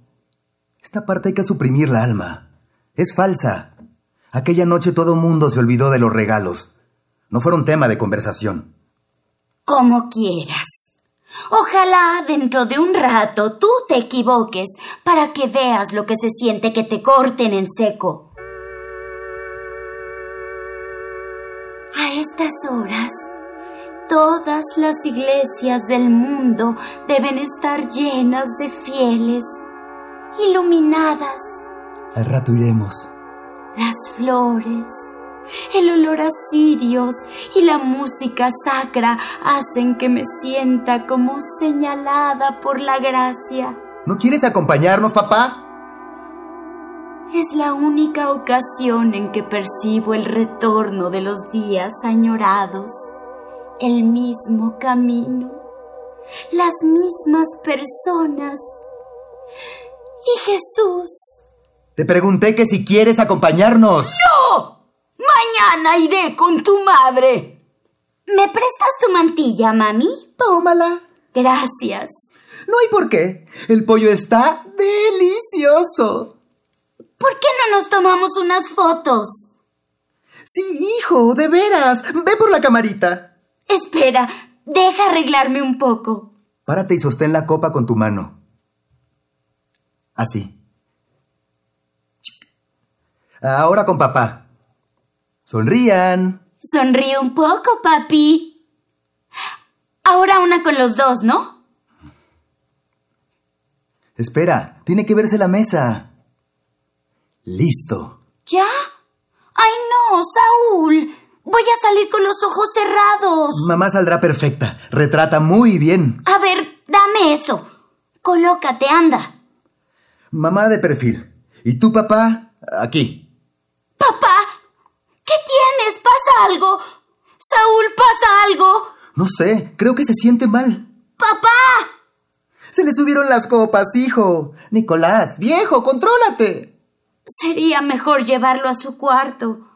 Speaker 1: Esta parte hay que suprimirla, Alma. Es falsa. Aquella noche todo mundo se olvidó de los regalos. No fueron tema de conversación.
Speaker 2: Como quieras. Ojalá dentro de un rato tú te equivoques para que veas lo que se siente que te corten en seco. A estas horas, todas las iglesias del mundo deben estar llenas de fieles, iluminadas.
Speaker 1: Al rato iremos.
Speaker 2: Las flores, el olor a cirios y la música sacra hacen que me sienta como señalada por la gracia.
Speaker 1: ¿No quieres acompañarnos, papá?
Speaker 2: Es la única ocasión en que percibo el retorno de los días añorados, el mismo camino, las mismas personas. Y Jesús.
Speaker 1: Te pregunté que si quieres acompañarnos.
Speaker 4: ¡No! Mañana iré con tu madre.
Speaker 2: ¿Me prestas tu mantilla, mami?
Speaker 1: Tómala.
Speaker 2: Gracias.
Speaker 1: No hay por qué. El pollo está delicioso.
Speaker 2: ¿Por qué no nos tomamos unas fotos?
Speaker 1: Sí, hijo, de veras. Ve por la camarita.
Speaker 2: Espera, deja arreglarme un poco.
Speaker 1: Párate y sostén la copa con tu mano. Así. Ahora con papá. Sonrían.
Speaker 2: Sonríe un poco, papi. Ahora una con los dos, ¿no?
Speaker 1: Espera, tiene que verse la mesa. Listo.
Speaker 2: ¿Ya? ¡Ay, no, Saúl! Voy a salir con los ojos cerrados.
Speaker 1: Mamá saldrá perfecta. Retrata muy bien.
Speaker 2: A ver, dame eso. Colócate, anda.
Speaker 1: Mamá de perfil. ¿Y tú, papá? Aquí.
Speaker 2: Papá. ¿Pasa algo? Saúl, ¿pasa algo?
Speaker 1: No sé, creo que se siente mal.
Speaker 2: Papá.
Speaker 1: Se le subieron las copas, hijo. Nicolás, viejo, contrólate.
Speaker 2: Sería mejor llevarlo a su cuarto.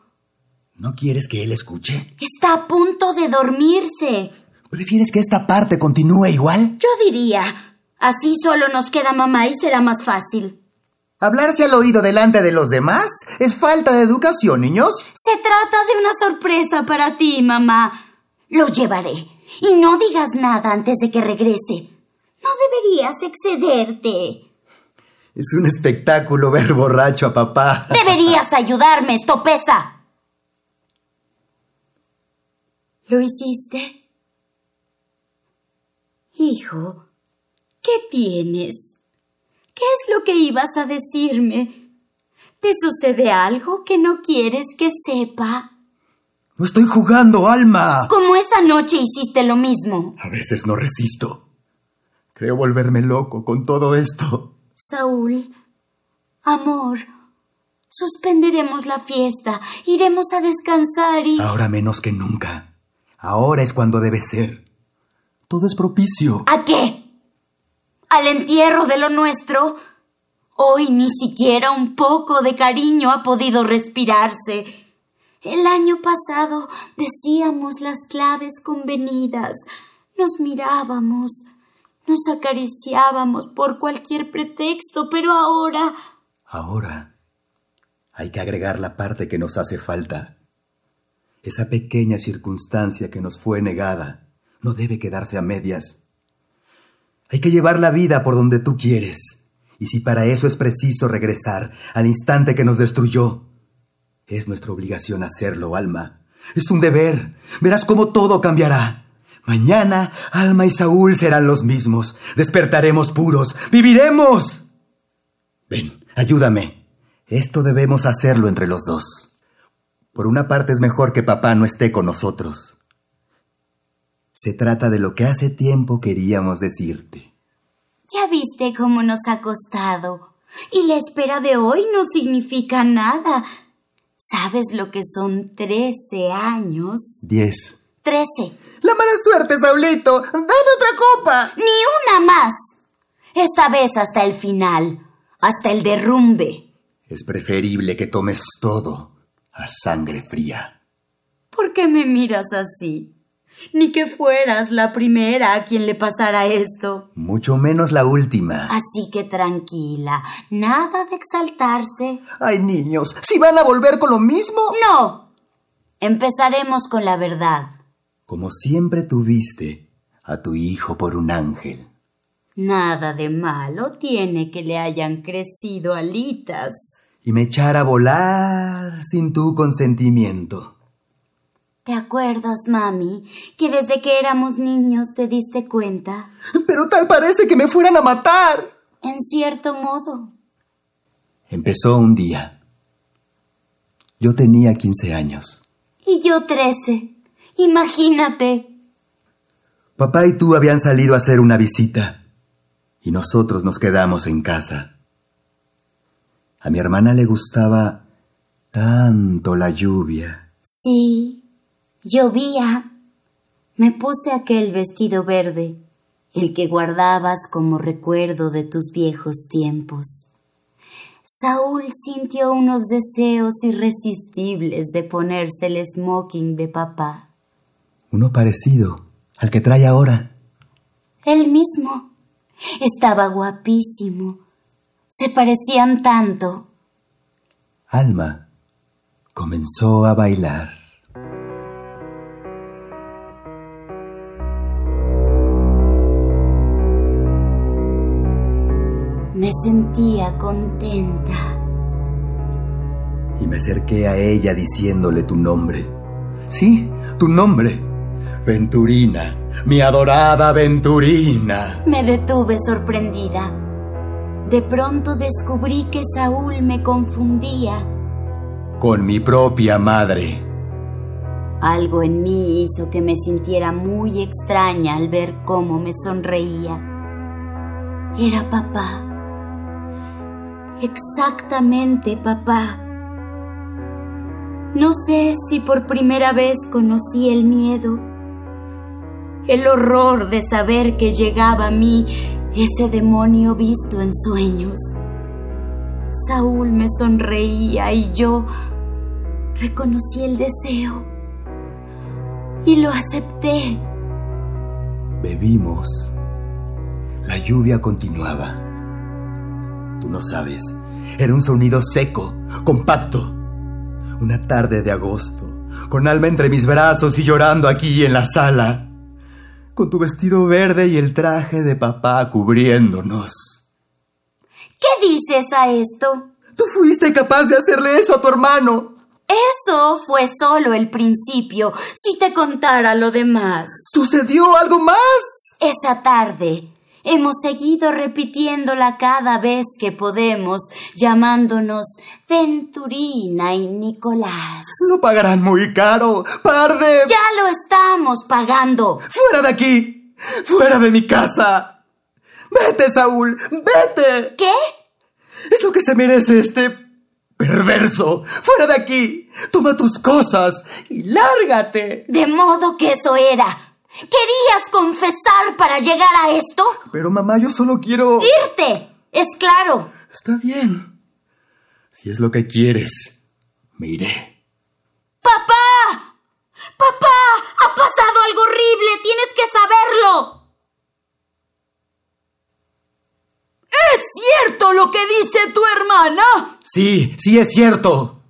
Speaker 1: ¿No quieres que él escuche?
Speaker 2: Está a punto de dormirse.
Speaker 1: ¿Prefieres que esta parte continúe igual?
Speaker 2: Yo diría, así solo nos queda mamá y será más fácil.
Speaker 1: ¿Hablarse al oído delante de los demás es falta de educación, niños?
Speaker 2: Se trata de una sorpresa para ti, mamá. Lo llevaré. Y no digas nada antes de que regrese. No deberías excederte.
Speaker 1: Es un espectáculo ver borracho a papá. *laughs*
Speaker 2: Deberías ayudarme, estopesa. ¿Lo hiciste? Hijo, ¿qué tienes? ¿Qué es lo que ibas a decirme? ¿Te sucede algo que no quieres que sepa?
Speaker 1: No estoy jugando, Alma.
Speaker 2: Como esa noche hiciste lo mismo.
Speaker 1: A veces no resisto. Creo volverme loco con todo esto.
Speaker 2: Saúl, amor, suspenderemos la fiesta, iremos a descansar y...
Speaker 1: Ahora menos que nunca. Ahora es cuando debe ser. Todo es propicio.
Speaker 2: ¿A qué? ¿Al entierro de lo nuestro? Hoy ni siquiera un poco de cariño ha podido respirarse. El año pasado decíamos las claves convenidas, nos mirábamos, nos acariciábamos por cualquier pretexto, pero ahora...
Speaker 1: Ahora hay que agregar la parte que nos hace falta. Esa pequeña circunstancia que nos fue negada no debe quedarse a medias. Hay que llevar la vida por donde tú quieres. Y si para eso es preciso regresar al instante que nos destruyó, es nuestra obligación hacerlo, Alma. Es un deber. Verás cómo todo cambiará. Mañana Alma y Saúl serán los mismos. Despertaremos puros. ¡Viviremos! Ven, ayúdame. Esto debemos hacerlo entre los dos. Por una parte es mejor que papá no esté con nosotros. Se trata de lo que hace tiempo queríamos decirte.
Speaker 2: Ya viste cómo nos ha costado. Y la espera de hoy no significa nada. ¿Sabes lo que son trece años?
Speaker 1: Diez.
Speaker 2: Trece.
Speaker 1: La mala suerte, Saulito. Dame otra copa.
Speaker 2: Ni una más. Esta vez hasta el final. Hasta el derrumbe.
Speaker 1: Es preferible que tomes todo a sangre fría.
Speaker 2: ¿Por qué me miras así? Ni que fueras la primera a quien le pasara esto.
Speaker 1: Mucho menos la última.
Speaker 2: Así que tranquila, nada de exaltarse.
Speaker 1: Ay, niños, ¿si van a volver con lo mismo?
Speaker 2: No. Empezaremos con la verdad.
Speaker 1: Como siempre tuviste a tu hijo por un ángel.
Speaker 2: Nada de malo tiene que le hayan crecido alitas.
Speaker 1: Y me echara a volar sin tu consentimiento.
Speaker 2: ¿Te acuerdas, mami, que desde que éramos niños te diste cuenta?
Speaker 1: Pero tal parece que me fueran a matar.
Speaker 2: En cierto modo.
Speaker 1: Empezó un día. Yo tenía 15 años.
Speaker 2: Y yo 13. Imagínate.
Speaker 1: Papá y tú habían salido a hacer una visita y nosotros nos quedamos en casa. A mi hermana le gustaba tanto la lluvia.
Speaker 2: Sí, llovía. Me puse aquel vestido verde, el que guardabas como recuerdo de tus viejos tiempos. Saúl sintió unos deseos irresistibles de ponerse el smoking de papá.
Speaker 1: Uno parecido al que trae ahora.
Speaker 2: Él mismo. Estaba guapísimo. Se parecían tanto.
Speaker 1: Alma comenzó a bailar.
Speaker 2: Me sentía contenta.
Speaker 1: Y me acerqué a ella diciéndole tu nombre. Sí, tu nombre. Venturina, mi adorada Venturina.
Speaker 2: Me detuve sorprendida. De pronto descubrí que Saúl me confundía.
Speaker 1: Con mi propia madre.
Speaker 2: Algo en mí hizo que me sintiera muy extraña al ver cómo me sonreía. Era papá. Exactamente papá. No sé si por primera vez conocí el miedo, el horror de saber que llegaba a mí ese demonio visto en sueños. Saúl me sonreía y yo reconocí el deseo y lo acepté.
Speaker 1: Bebimos. La lluvia continuaba. Tú no sabes, era un sonido seco, compacto. Una tarde de agosto, con alma entre mis brazos y llorando aquí en la sala, con tu vestido verde y el traje de papá cubriéndonos.
Speaker 2: ¿Qué dices a esto?
Speaker 1: Tú fuiste capaz de hacerle eso a tu hermano.
Speaker 2: Eso fue solo el principio, si te contara lo demás.
Speaker 1: ¿Sucedió algo más?
Speaker 2: Esa tarde hemos seguido repitiéndola cada vez que podemos, llamándonos Venturina y Nicolás.
Speaker 1: Lo pagarán muy caro, par de...
Speaker 2: Ya lo estamos pagando.
Speaker 1: ¡Fuera de aquí! ¡Fuera de mi casa! ¡Vete, Saúl! ¡Vete!
Speaker 2: ¿Qué?
Speaker 1: Es lo que se merece este perverso. ¡Fuera de aquí! Toma tus cosas y lárgate.
Speaker 2: De modo que eso era. ¿Querías confesar para llegar a esto?
Speaker 1: Pero mamá, yo solo quiero...
Speaker 2: Irte. Es claro.
Speaker 1: Está bien. Si es lo que quieres, me iré.
Speaker 2: ¡Papá! ¡Papá! ¡Ha pasado algo horrible! ¡Tienes que saberlo!
Speaker 4: ¿Es cierto lo que dice tu hermana?
Speaker 1: Sí, sí es cierto.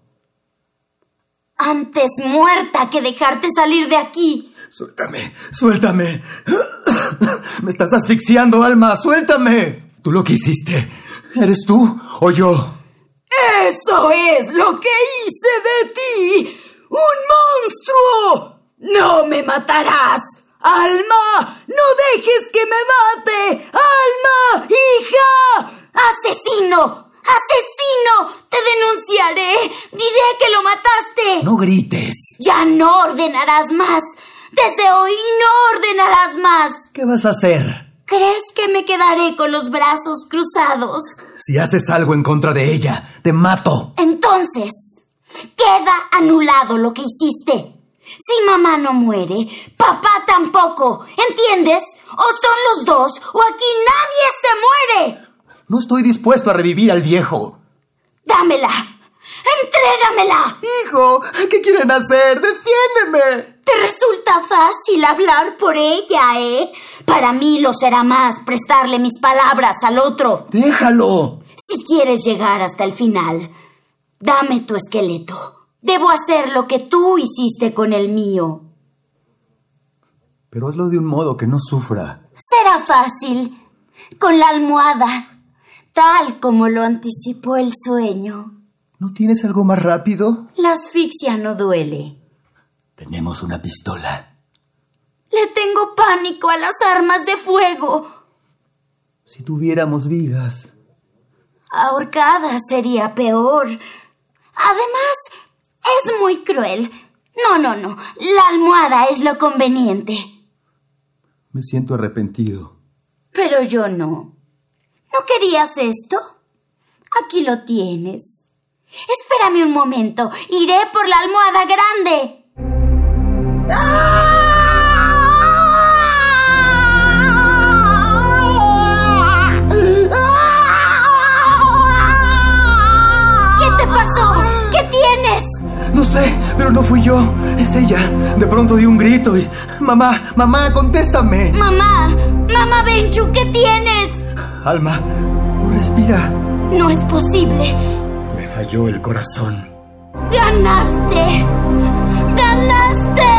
Speaker 2: Antes muerta que dejarte salir de aquí.
Speaker 1: Suéltame, suéltame. Me estás asfixiando, Alma, suéltame. Tú lo que hiciste. ¿Eres tú o yo?
Speaker 4: Eso es lo que hice de ti. ¡Un monstruo! No me matarás. ¡Alma! ¡No dejes que me mate! ¡Alma! ¡Hija!
Speaker 2: ¡Asesino! ¡Asesino! ¡Te denunciaré! ¡Diré que lo mataste!
Speaker 1: No grites.
Speaker 2: Ya no ordenarás más. Desde hoy no ordenarás más.
Speaker 1: ¿Qué vas a hacer?
Speaker 2: ¿Crees que me quedaré con los brazos cruzados?
Speaker 1: Si haces algo en contra de ella, te mato.
Speaker 2: Entonces, queda anulado lo que hiciste. Si mamá no muere, papá tampoco. ¿Entiendes? O son los dos, o aquí nadie se muere.
Speaker 1: No estoy dispuesto a revivir al viejo.
Speaker 2: Dámela. Entrégamela.
Speaker 1: Hijo, ¿qué quieren hacer? Defiéndeme.
Speaker 2: Te resulta fácil hablar por ella, ¿eh? Para mí lo será más prestarle mis palabras al otro.
Speaker 1: Déjalo.
Speaker 2: Si quieres llegar hasta el final, dame tu esqueleto. Debo hacer lo que tú hiciste con el mío.
Speaker 1: Pero hazlo de un modo que no sufra.
Speaker 2: Será fácil. Con la almohada. Tal como lo anticipó el sueño.
Speaker 1: ¿No tienes algo más rápido?
Speaker 2: La asfixia no duele.
Speaker 1: Tenemos una pistola.
Speaker 2: Le tengo pánico a las armas de fuego.
Speaker 1: Si tuviéramos vigas.
Speaker 2: Ahorcada sería peor. Además, es muy cruel. No, no, no. La almohada es lo conveniente.
Speaker 1: Me siento arrepentido.
Speaker 2: Pero yo no. ¿No querías esto? Aquí lo tienes. Espérame un momento. Iré por la almohada grande. ¿Qué te pasó? ¿Qué tienes?
Speaker 1: No sé, pero no fui yo. Es ella. De pronto di un grito y... Mamá, mamá, contéstame.
Speaker 2: Mamá, mamá Benchu, ¿qué tienes?
Speaker 1: Alma, respira.
Speaker 2: No es posible.
Speaker 1: Me falló el corazón.
Speaker 2: ¡Ganaste! ¡Ganaste!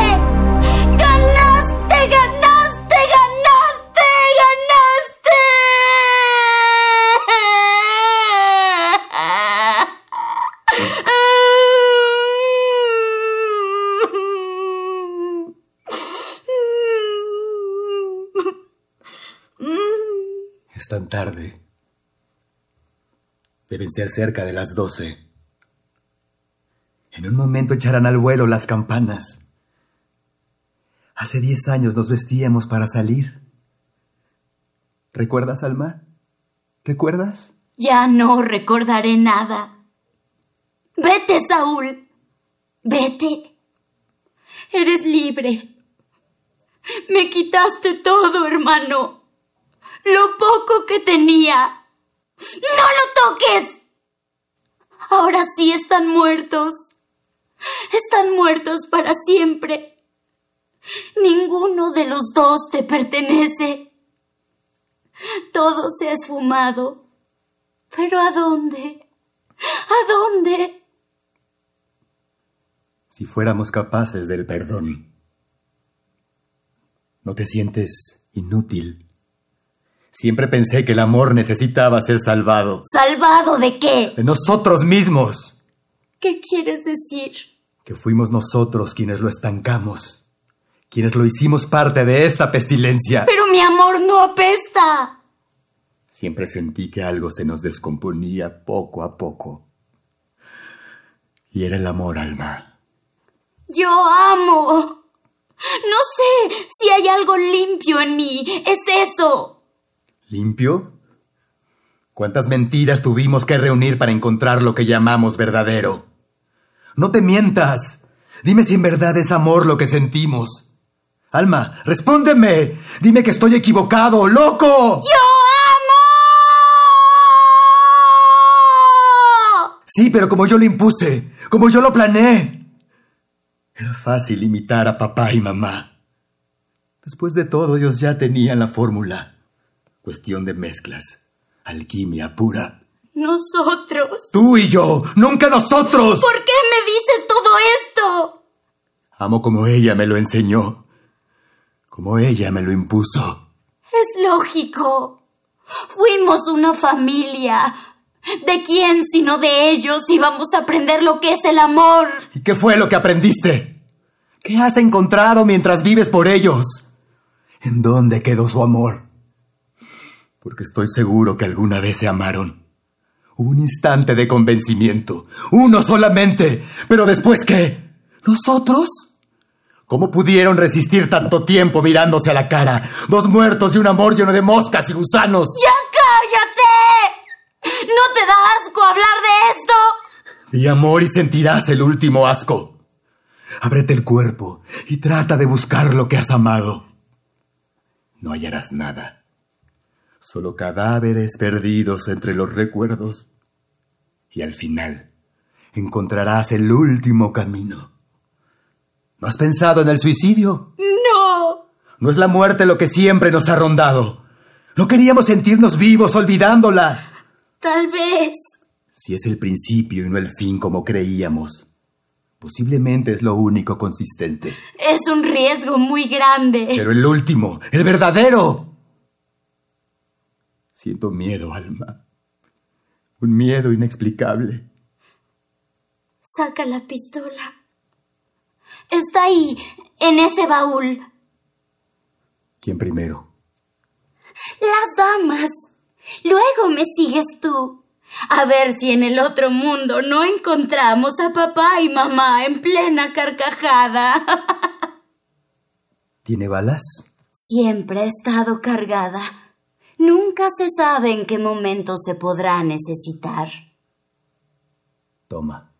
Speaker 2: ¡Ganaste! ¡Ganaste! ¡Ganaste! ¡Ganaste!
Speaker 1: Es tan tarde. Deben ser cerca de las doce. En un momento echarán al vuelo las campanas. Hace diez años nos vestíamos para salir. ¿Recuerdas, Alma? ¿Recuerdas?
Speaker 2: Ya no recordaré nada. Vete, Saúl. Vete. Eres libre. Me quitaste todo, hermano. Lo poco que tenía. ¡No lo toques! Ahora sí están muertos. Están muertos para siempre. Ninguno de los dos te pertenece. Todo se ha esfumado. ¿Pero a dónde? ¿A dónde?
Speaker 1: Si fuéramos capaces del perdón. ¿No te sientes inútil? Siempre pensé que el amor necesitaba ser salvado.
Speaker 2: ¿Salvado de qué?
Speaker 1: De nosotros mismos.
Speaker 2: ¿Qué quieres decir?
Speaker 1: Que fuimos nosotros quienes lo estancamos. Quienes lo hicimos parte de esta pestilencia.
Speaker 2: Pero mi amor no apesta.
Speaker 1: Siempre sentí que algo se nos descomponía poco a poco. Y era el amor, Alma.
Speaker 2: Yo amo. No sé si hay algo limpio en mí. Es eso.
Speaker 1: ¿Limpio? ¿Cuántas mentiras tuvimos que reunir para encontrar lo que llamamos verdadero? No te mientas. Dime si en verdad es amor lo que sentimos. Alma, respóndeme. Dime que estoy equivocado, loco.
Speaker 2: ¡Yo amo!
Speaker 1: Sí, pero como yo lo impuse, como yo lo planeé. Era fácil imitar a papá y mamá. Después de todo, ellos ya tenían la fórmula. Cuestión de mezclas. Alquimia pura.
Speaker 2: Nosotros.
Speaker 1: Tú y yo, nunca nosotros.
Speaker 2: ¿Por qué me dices todo esto?
Speaker 1: Amo como ella me lo enseñó. Como ella me lo impuso.
Speaker 2: Es lógico. Fuimos una familia. ¿De quién sino de ellos íbamos a aprender lo que es el amor?
Speaker 1: ¿Y qué fue lo que aprendiste? ¿Qué has encontrado mientras vives por ellos? ¿En dónde quedó su amor? Porque estoy seguro que alguna vez se amaron. Hubo un instante de convencimiento. Uno solamente. Pero después qué? ¿Nosotros? ¿Cómo pudieron resistir tanto tiempo mirándose a la cara? Dos muertos y un amor lleno de moscas y gusanos.
Speaker 2: ¡Ya cállate! ¿No te da asco hablar de esto?
Speaker 1: Di amor y sentirás el último asco. Ábrete el cuerpo y trata de buscar lo que has amado. No hallarás nada. Solo cadáveres perdidos entre los recuerdos. Y al final encontrarás el último camino. ¿No has pensado en el suicidio?
Speaker 2: No.
Speaker 1: No es la muerte lo que siempre nos ha rondado. No queríamos sentirnos vivos olvidándola.
Speaker 2: Tal vez.
Speaker 1: Si es el principio y no el fin como creíamos. Posiblemente es lo único consistente.
Speaker 2: Es un riesgo muy grande.
Speaker 1: Pero el último, el verdadero. Siento miedo, Alma. Un miedo inexplicable.
Speaker 2: Saca la pistola. Está ahí, en ese baúl.
Speaker 1: ¿Quién primero?
Speaker 2: Las damas. Luego me sigues tú. A ver si en el otro mundo no encontramos a papá y mamá en plena carcajada. *laughs*
Speaker 1: ¿Tiene balas?
Speaker 2: Siempre ha estado cargada. Nunca se sabe en qué momento se podrá necesitar.
Speaker 1: Toma.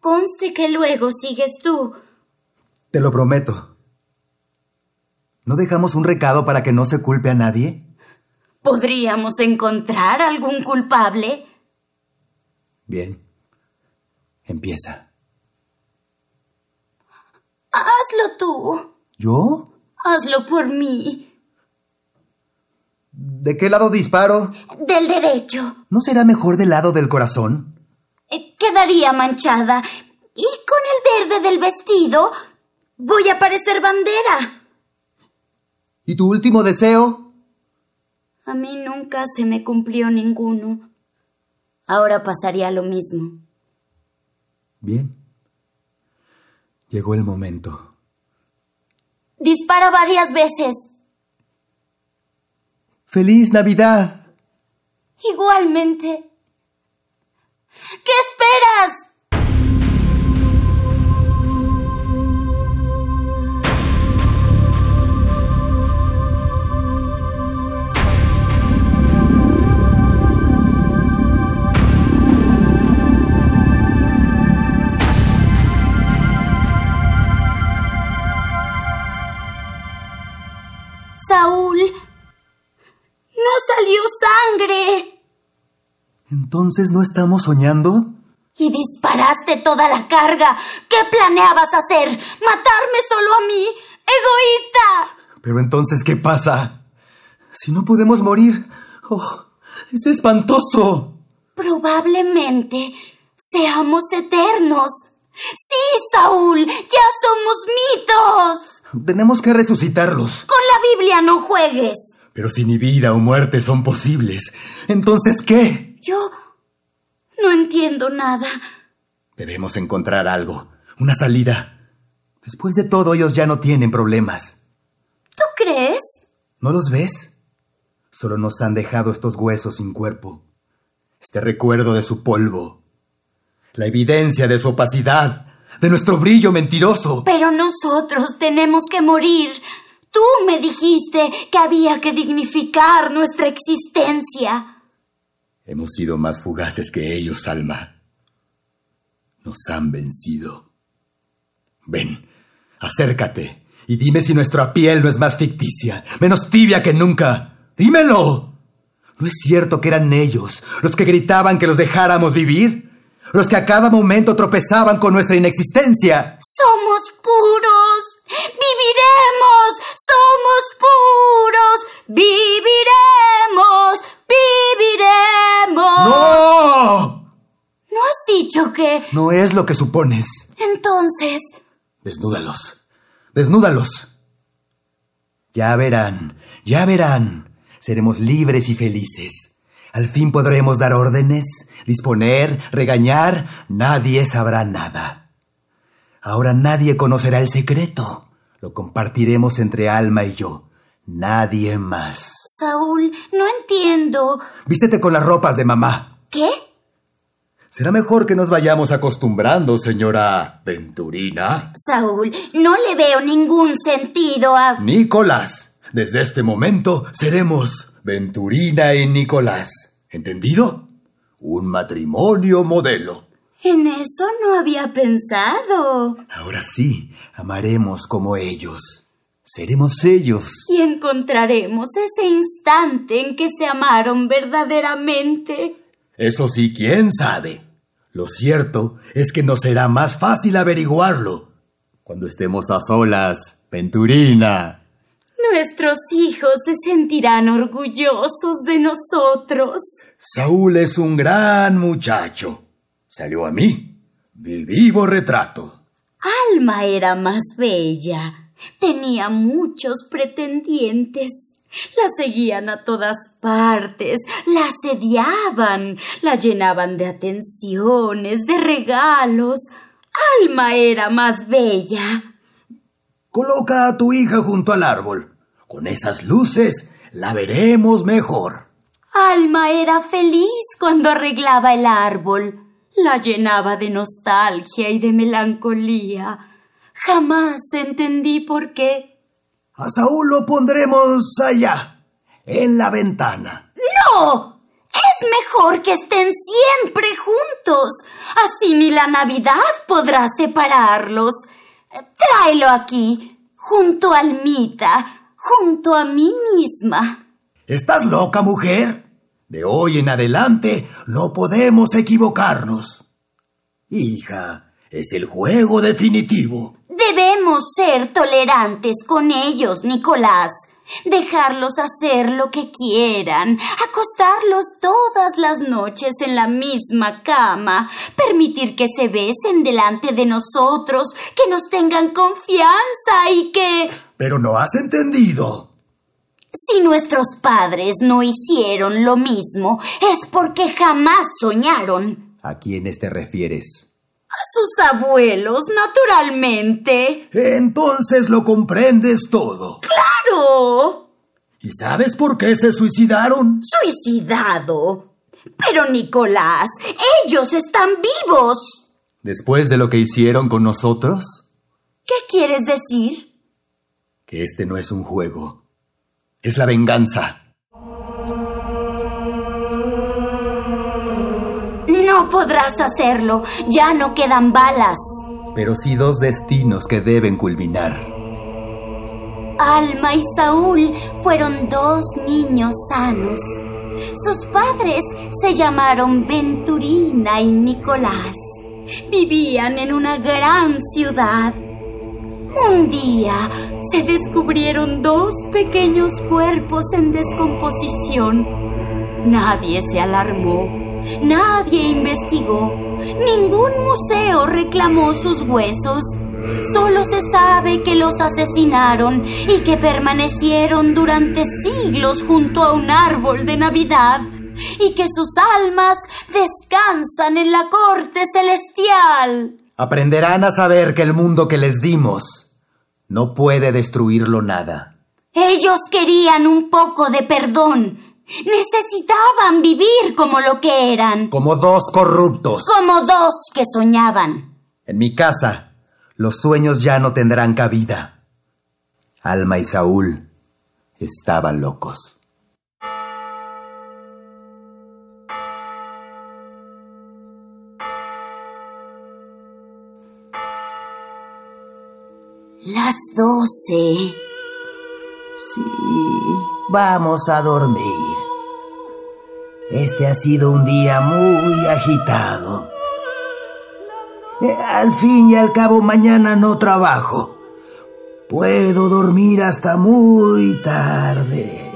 Speaker 2: Conste que luego sigues tú.
Speaker 1: Te lo prometo. ¿No dejamos un recado para que no se culpe a nadie?
Speaker 2: ¿Podríamos encontrar algún culpable?
Speaker 1: Bien. Empieza.
Speaker 2: Hazlo tú.
Speaker 1: ¿Yo?
Speaker 2: Hazlo por mí.
Speaker 1: ¿De qué lado disparo?
Speaker 2: Del derecho.
Speaker 1: ¿No será mejor del lado del corazón?
Speaker 2: Eh, quedaría manchada. Y con el verde del vestido voy a parecer bandera.
Speaker 1: ¿Y tu último deseo?
Speaker 2: A mí nunca se me cumplió ninguno. Ahora pasaría lo mismo.
Speaker 1: Bien. Llegó el momento.
Speaker 2: Dispara varias veces.
Speaker 1: ¡Feliz Navidad!
Speaker 2: Igualmente. ¿Qué esperas? No salió sangre.
Speaker 1: ¿Entonces no estamos soñando?
Speaker 2: Y disparaste toda la carga. ¿Qué planeabas hacer? ¿Matarme solo a mí? ¡Egoísta!
Speaker 1: Pero entonces, ¿qué pasa? Si no podemos morir. ¡Oh! ¡Es espantoso!
Speaker 2: Probablemente seamos eternos. Sí, Saúl, ya somos mitos.
Speaker 1: Tenemos que resucitarlos.
Speaker 2: Con la Biblia no juegues.
Speaker 1: Pero si ni vida o muerte son posibles, entonces ¿qué?
Speaker 2: Yo no entiendo nada.
Speaker 1: Debemos encontrar algo, una salida. Después de todo, ellos ya no tienen problemas.
Speaker 2: ¿Tú crees?
Speaker 1: ¿No los ves? Solo nos han dejado estos huesos sin cuerpo, este recuerdo de su polvo, la evidencia de su opacidad, de nuestro brillo mentiroso.
Speaker 2: Pero nosotros tenemos que morir. Tú me dijiste que había que dignificar nuestra existencia.
Speaker 1: Hemos sido más fugaces que ellos, Alma. Nos han vencido. Ven, acércate y dime si nuestra piel no es más ficticia, menos tibia que nunca. Dímelo. ¿No es cierto que eran ellos los que gritaban que los dejáramos vivir? Los que a cada momento tropezaban con nuestra inexistencia.
Speaker 2: Somos puros. Viviremos. Somos puros. Viviremos. Viviremos.
Speaker 1: ¡No!
Speaker 2: ¿No has dicho que...
Speaker 1: No es lo que supones.
Speaker 2: Entonces...
Speaker 1: Desnúdalos. Desnúdalos. Ya verán, ya verán. Seremos libres y felices. Al fin podremos dar órdenes, disponer, regañar. Nadie sabrá nada. Ahora nadie conocerá el secreto. Lo compartiremos entre Alma y yo. Nadie más.
Speaker 2: Saúl, no entiendo.
Speaker 1: Vístete con las ropas de mamá.
Speaker 2: ¿Qué?
Speaker 1: Será mejor que nos vayamos acostumbrando, señora Venturina.
Speaker 2: Saúl, no le veo ningún sentido a...
Speaker 1: Nicolás, desde este momento seremos Venturina y Nicolás. ¿Entendido? Un matrimonio modelo.
Speaker 2: En eso no había pensado.
Speaker 1: Ahora sí, amaremos como ellos. Seremos ellos.
Speaker 2: Y encontraremos ese instante en que se amaron verdaderamente.
Speaker 1: Eso sí, quién sabe. Lo cierto es que nos será más fácil averiguarlo cuando estemos a solas, Venturina.
Speaker 2: Nuestros hijos se sentirán orgullosos de nosotros.
Speaker 1: Saúl es un gran muchacho. Salió a mí. Mi vivo retrato.
Speaker 2: Alma era más bella. Tenía muchos pretendientes. La seguían a todas partes, la asediaban, la llenaban de atenciones, de regalos. Alma era más bella.
Speaker 1: Coloca a tu hija junto al árbol. Con esas luces la veremos mejor.
Speaker 2: Alma era feliz cuando arreglaba el árbol la llenaba de nostalgia y de melancolía. Jamás entendí por qué.
Speaker 3: A Saúl lo pondremos allá, en la ventana.
Speaker 2: ¡No! Es mejor que estén siempre juntos. Así ni la Navidad podrá separarlos. Tráelo aquí, junto a Almita, junto a mí misma.
Speaker 3: ¿Estás loca, mujer? De hoy en adelante no podemos equivocarnos. Hija, es el juego definitivo.
Speaker 2: Debemos ser tolerantes con ellos, Nicolás. Dejarlos hacer lo que quieran, acostarlos todas las noches en la misma cama, permitir que se besen delante de nosotros, que nos tengan confianza y que...
Speaker 3: Pero no has entendido.
Speaker 2: Si nuestros padres no hicieron lo mismo, es porque jamás soñaron.
Speaker 1: ¿A quiénes te refieres?
Speaker 2: A sus abuelos, naturalmente.
Speaker 3: Entonces lo comprendes todo.
Speaker 2: ¡Claro!
Speaker 3: ¿Y sabes por qué se suicidaron?
Speaker 2: ¿Suicidado? Pero Nicolás, ellos están vivos.
Speaker 1: ¿Después de lo que hicieron con nosotros?
Speaker 2: ¿Qué quieres decir?
Speaker 1: Que este no es un juego es la venganza.
Speaker 2: No podrás hacerlo. Ya no quedan balas.
Speaker 1: Pero sí dos destinos que deben culminar.
Speaker 2: Alma y Saúl fueron dos niños sanos. Sus padres se llamaron Venturina y Nicolás. Vivían en una gran ciudad un día se descubrieron dos pequeños cuerpos en descomposición. Nadie se alarmó, nadie investigó, ningún museo reclamó sus huesos. Solo se sabe que los asesinaron y que permanecieron durante siglos junto a un árbol de Navidad y que sus almas descansan en la corte celestial.
Speaker 1: Aprenderán a saber que el mundo que les dimos no puede destruirlo nada.
Speaker 2: Ellos querían un poco de perdón. Necesitaban vivir como lo que eran.
Speaker 1: Como dos corruptos.
Speaker 2: Como dos que soñaban.
Speaker 1: En mi casa, los sueños ya no tendrán cabida. Alma y Saúl estaban locos.
Speaker 2: Las doce.
Speaker 3: Sí, vamos a dormir. Este ha sido un día muy agitado. Eh, al fin y al cabo mañana no trabajo. Puedo dormir hasta muy tarde.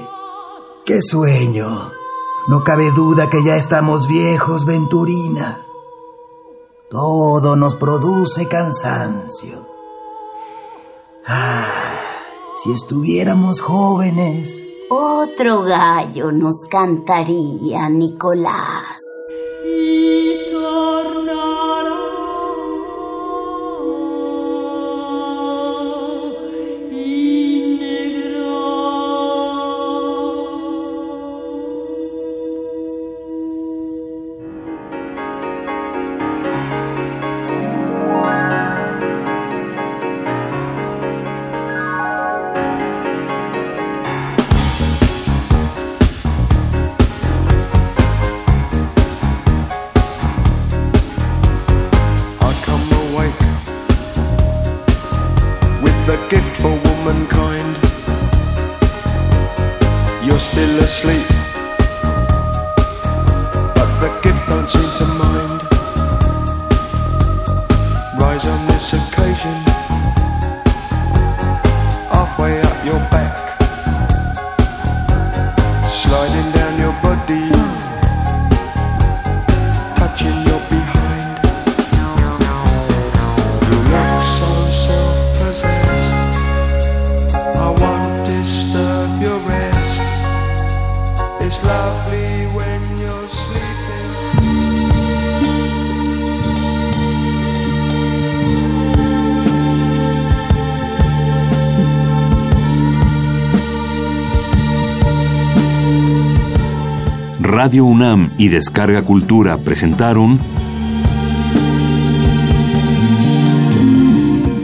Speaker 3: ¡Qué sueño! No cabe duda que ya estamos viejos, Venturina. Todo nos produce cansancio. Ah, si estuviéramos jóvenes.
Speaker 2: Otro gallo nos cantaría, Nicolás.
Speaker 5: Radio UNAM y Descarga Cultura presentaron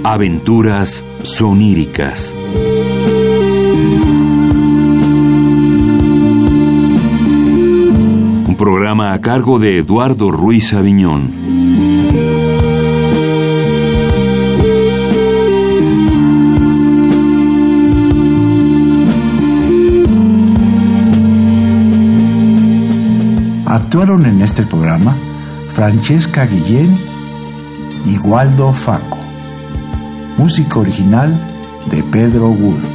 Speaker 5: Aventuras soníricas. Un programa a cargo de Eduardo Ruiz Aviñón.
Speaker 6: Actuaron en este programa Francesca Guillén y Waldo Faco. Música original de Pedro Wood.